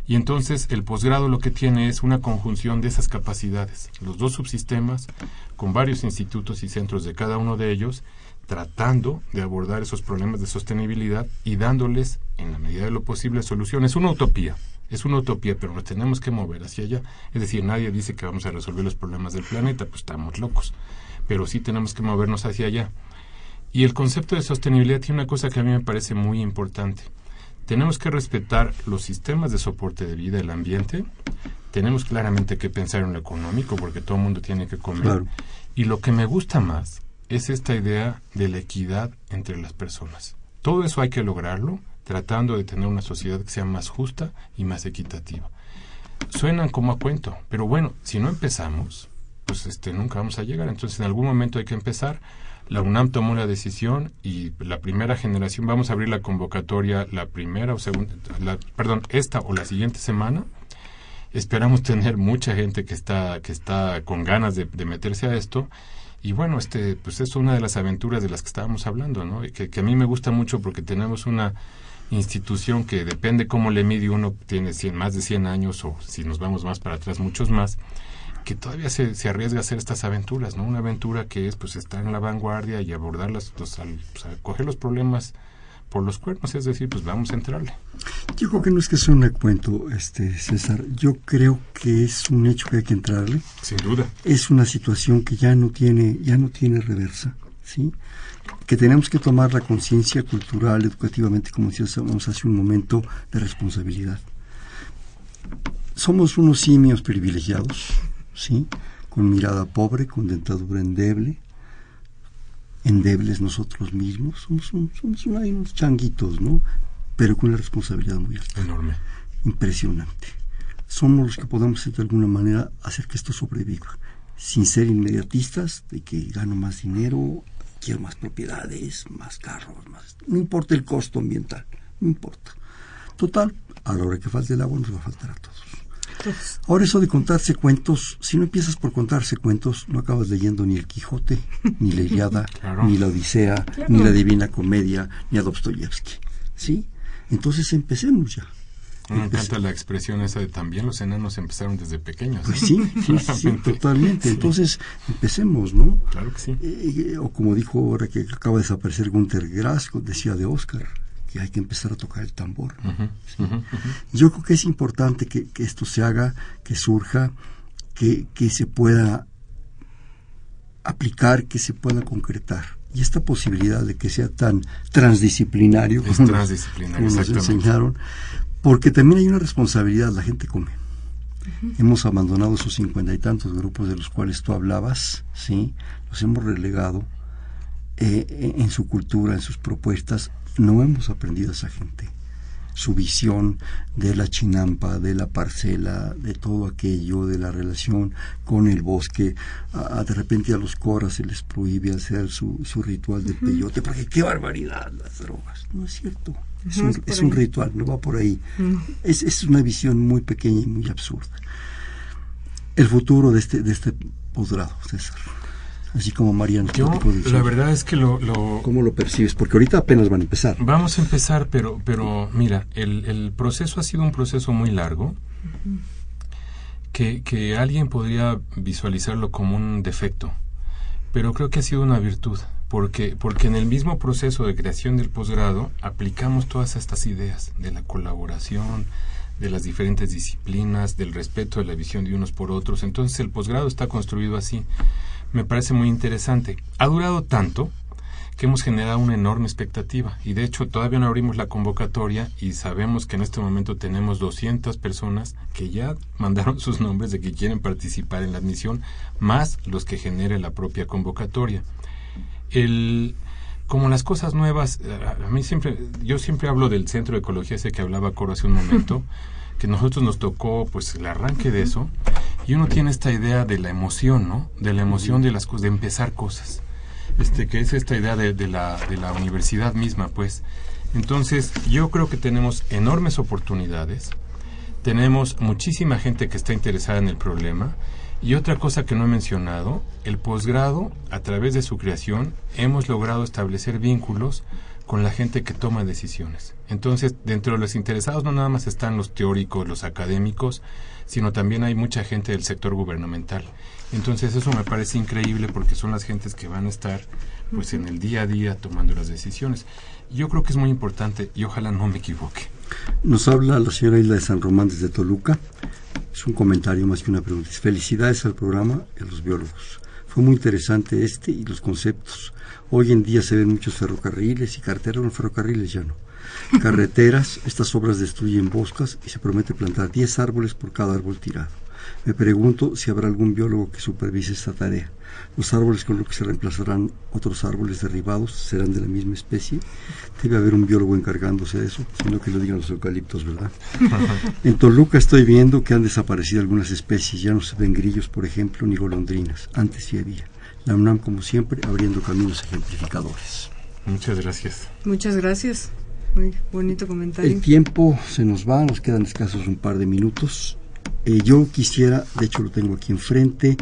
Y entonces el posgrado lo que tiene es una conjunción de esas capacidades, los dos subsistemas, con varios institutos y centros de cada uno de ellos, tratando de abordar esos problemas de sostenibilidad y dándoles, en la medida de lo posible, soluciones. Es una utopía, es una utopía, pero nos tenemos que mover hacia allá. Es decir, nadie dice que vamos a resolver los problemas del planeta, pues estamos locos, pero sí tenemos que movernos hacia allá. Y el concepto de sostenibilidad tiene una cosa que a mí me parece muy importante tenemos que respetar los sistemas de soporte de vida, el ambiente. Tenemos claramente que pensar en lo económico porque todo el mundo tiene que comer. Y lo que me gusta más es esta idea de la equidad entre las personas. Todo eso hay que lograrlo tratando de tener una sociedad que sea más justa y más equitativa. Suenan como a cuento, pero bueno, si no empezamos, pues este nunca vamos a llegar. Entonces en algún momento hay que empezar la UNAM tomó la decisión y la primera generación, vamos a abrir la convocatoria la primera o segunda, perdón, esta o la siguiente semana. Esperamos tener mucha gente que está, que está con ganas de, meterse a esto. Y bueno, este, pues es una de las aventuras de las que estábamos hablando, ¿no? Que, que a mí me gusta mucho porque tenemos una institución que depende cómo le mide uno, tiene más de 100 años o si nos vamos más para atrás, muchos más que todavía se, se, arriesga a hacer estas aventuras, ¿no? Una aventura que es pues estar en la vanguardia y abordar los, pues, coger los problemas por los cuernos, es decir, pues vamos a entrarle.
Yo creo que no es que sea un cuento, este César, yo creo que es un hecho que hay que entrarle.
Sin duda.
Es una situación que ya no tiene, ya no tiene reversa, ¿sí? Que tenemos que tomar la conciencia cultural, educativamente, como decíamos hace un momento, de responsabilidad. Somos unos simios privilegiados, ¿sí? Con mirada pobre, con dentadura endeble, endebles nosotros mismos, somos, somos unos changuitos, ¿no? Pero con la responsabilidad muy alta.
Enorme.
Impresionante. Somos los que podemos de alguna manera hacer que esto sobreviva, sin ser inmediatistas de que gano más dinero, quiero más propiedades, más carros, más... No importa el costo ambiental, no importa. Total, a la hora que falte el agua nos va a faltar a todos. Ahora eso de contarse cuentos, si no empiezas por contarse cuentos, no acabas leyendo ni el Quijote, ni la Iliada, ni la Odisea, ni la Divina Comedia, ni a Dostoyevsky. ¿Sí? Entonces empecemos ya.
Me encanta la expresión esa de también los enanos empezaron desde pequeños.
Pues sí, sí, <laughs> totalmente. Entonces, empecemos, ¿no?
Claro que sí.
Eh, o como dijo ahora que acaba de desaparecer Gunter Grass, decía de Oscar, hay que empezar a tocar el tambor. Yo creo que es importante que, esto se haga, que surja, que, se pueda aplicar, que se pueda concretar. Y esta posibilidad de que sea tan transdisciplinario,
como, nos
enseñaron, porque también hay una responsabilidad, la gente come. Hemos abandonado esos cincuenta y tantos grupos de los cuales tú hablabas, ¿sí? Los hemos relegado eh, en su cultura, en sus propuestas, no hemos aprendido a esa gente su visión de la chinampa, de la parcela, de todo aquello, de la relación con el bosque. de repente a los coras se les prohíbe hacer su, su ritual de peyote, porque qué barbaridad las drogas. No es cierto. Es, un, es un, ritual, no va por ahí. es, es una visión muy pequeña y muy absurda. El futuro de este, de este posgrado, César así como Mariano.
Yo, la verdad es que lo,
¿Cómo lo percibes? Porque ahorita apenas van a empezar.
Vamos a empezar, pero, pero mira, el, el proceso ha sido un proceso muy largo, que, que alguien podría visualizarlo como un defecto, pero creo que ha sido una virtud, porque, porque en el mismo proceso de creación del posgrado aplicamos todas estas ideas de la colaboración, de las diferentes disciplinas, del respeto de la visión de unos por otros. Entonces el posgrado está construido así me parece muy interesante. Ha durado tanto que hemos generado una enorme expectativa y de hecho todavía no abrimos la convocatoria y sabemos que en este momento tenemos 200 personas que ya mandaron <laughs> sus nombres de que quieren participar en la admisión más los que genere la propia convocatoria. El, como las cosas nuevas, a mí siempre, yo siempre hablo del centro de ecología ese que hablaba Coro hace un momento, <laughs> que nosotros nos tocó pues el arranque de eso y uno tiene esta idea de la emoción, ¿no? De la emoción de las de empezar cosas. Este, que es esta idea de, de, la, de la universidad misma, pues. Entonces, yo creo que tenemos enormes oportunidades, tenemos muchísima gente que está interesada en el problema, y otra cosa que no he mencionado, el posgrado, a través de su creación, hemos logrado establecer vínculos con la gente que toma decisiones. Entonces, dentro de los interesados no nada más están los teóricos, los académicos, sino también hay mucha gente del sector gubernamental. Entonces, eso me parece increíble porque son las gentes que van a estar pues en el día a día tomando las decisiones. Yo creo que es muy importante y ojalá no me equivoque.
Nos habla la señora Isla de San Román desde Toluca. Es un comentario más que una pregunta. Felicidades al programa y a los biólogos. Fue muy interesante este y los conceptos. Hoy en día se ven muchos ferrocarriles y carreteras, no ferrocarriles ya no. Carreteras, estas obras destruyen bosques y se promete plantar 10 árboles por cada árbol tirado. Me pregunto si habrá algún biólogo que supervise esta tarea. Los árboles con los que se reemplazarán otros árboles derribados serán de la misma especie. Debe haber un biólogo encargándose de eso, sino que lo digan los eucaliptos, ¿verdad? <laughs> en Toluca estoy viendo que han desaparecido algunas especies. Ya no se ven grillos, por ejemplo, ni golondrinas. Antes sí había. La UNAM, como siempre, abriendo caminos ejemplificadores.
Muchas gracias.
Muchas gracias.
El tiempo se nos va, nos quedan escasos un par de minutos. Eh, yo quisiera, de hecho lo tengo aquí enfrente,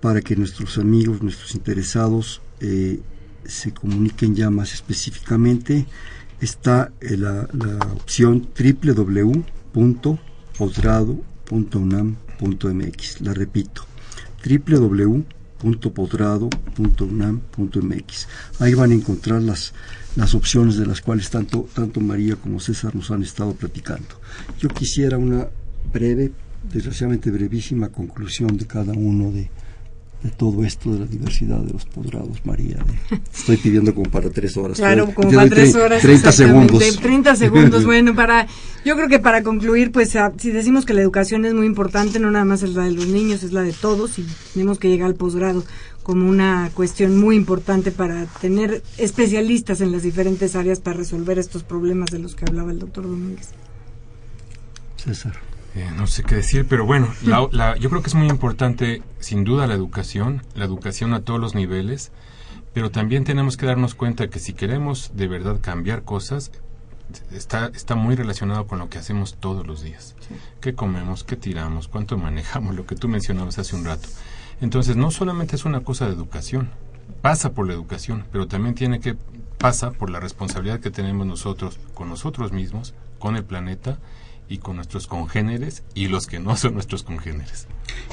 para que nuestros amigos, nuestros interesados eh, se comuniquen ya más específicamente. Está eh, la, opción www.posgrado.unam.mx. La repito, www .podrado.unam.mx. Ahí van a encontrar las, las opciones de las cuales tanto, tanto María como César nos han estado platicando. Yo quisiera una breve, desgraciadamente brevísima conclusión de cada uno de, de todo esto de la diversidad de los posgrados, María. estoy pidiendo como para tres horas.
Claro, como para tres horas.
30 segundos.
30 <laughs> segundos. bueno, para, yo creo que para concluir, pues si decimos que la educación es muy importante, no nada más es la de los niños, es la de todos y tenemos que llegar al posgrado como una cuestión muy importante para tener especialistas en las diferentes áreas para resolver estos problemas de los que hablaba el doctor Domínguez.
César.
Eh, no sé qué decir, pero bueno, <laughs> yo creo que es muy importante, sin duda, la educación, la educación a todos los niveles, pero también tenemos que darnos cuenta que si queremos de verdad cambiar cosas, está, está muy relacionado con lo que hacemos todos los días. ¿Qué comemos? ¿Qué tiramos? ¿Cuánto manejamos? Lo que tú mencionabas hace un rato. Entonces, no solamente es una cosa de educación, pasa por la educación, pero también tiene que pasa por la responsabilidad que tenemos nosotros con nosotros mismos, con el planeta y con nuestros congéneres y los que no son nuestros congéneres.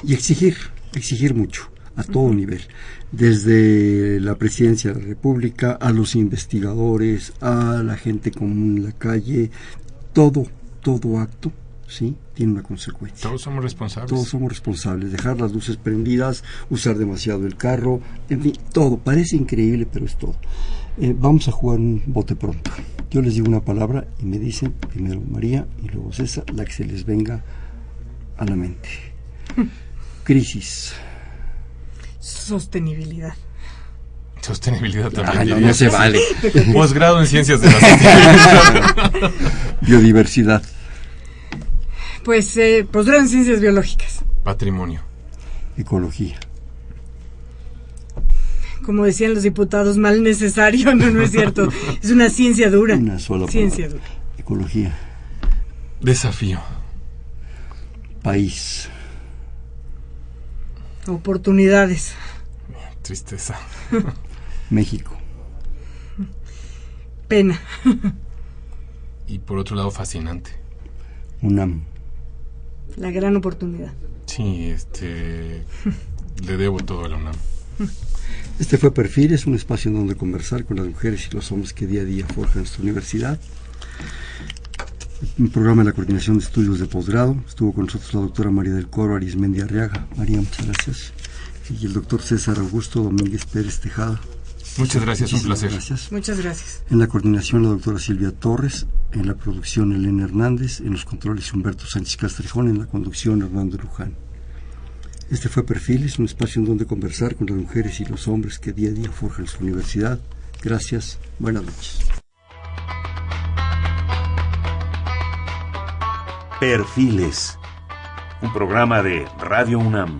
Y exigir, exigir mucho, a todo nivel, desde la presidencia de la República, a los investigadores, a la gente común en la calle, todo, todo acto, ¿sí? Tiene una consecuencia.
Todos somos responsables.
Todos somos responsables. Dejar las luces prendidas, usar demasiado el carro, en fin, todo. Parece increíble, pero es todo. Eh, vamos a jugar un bote pronto. Yo les digo una palabra y me dicen primero María y luego César, la que se les venga a la mente. <laughs> Crisis.
Sostenibilidad.
Sostenibilidad también.
No, se vale. <laughs>
Posgrado en ciencias de la <laughs> sostenibilidad.
Biodiversidad.
Pues eh, posgrado en ciencias biológicas.
Patrimonio.
Ecología.
Como decían los diputados, mal necesario, <laughs> no, no es cierto. Es una ciencia dura.
Una sola
Ciencia
palabra.
dura.
Ecología.
Desafío.
País.
Oportunidades.
Tristeza.
México.
Pena.
Y por otro lado, fascinante.
UNAM.
La gran oportunidad.
Sí, este. Le debo todo a la UNAM.
Este fue Perfiles, un espacio en donde conversar con las mujeres y los hombres que día a día forjan nuestra universidad. Un programa de la Coordinación de Estudios de Posgrado. Estuvo con nosotros la doctora María del Coro Arismendi Arriaga. María, muchas gracias. Y el doctor César Augusto Domínguez Pérez Tejada.
Muchas gracias, un placer.
Gracias.
Muchas gracias.
En la coordinación la doctora Silvia Torres, en la producción Elena Hernández, en los controles Humberto Sánchez Castrejón, en la conducción Hernando Luján. Este fue Perfiles, un espacio en donde conversar con las mujeres y los hombres que día a día forjan su universidad. Gracias, buenas noches.
Perfiles. Un programa de Radio UNAM.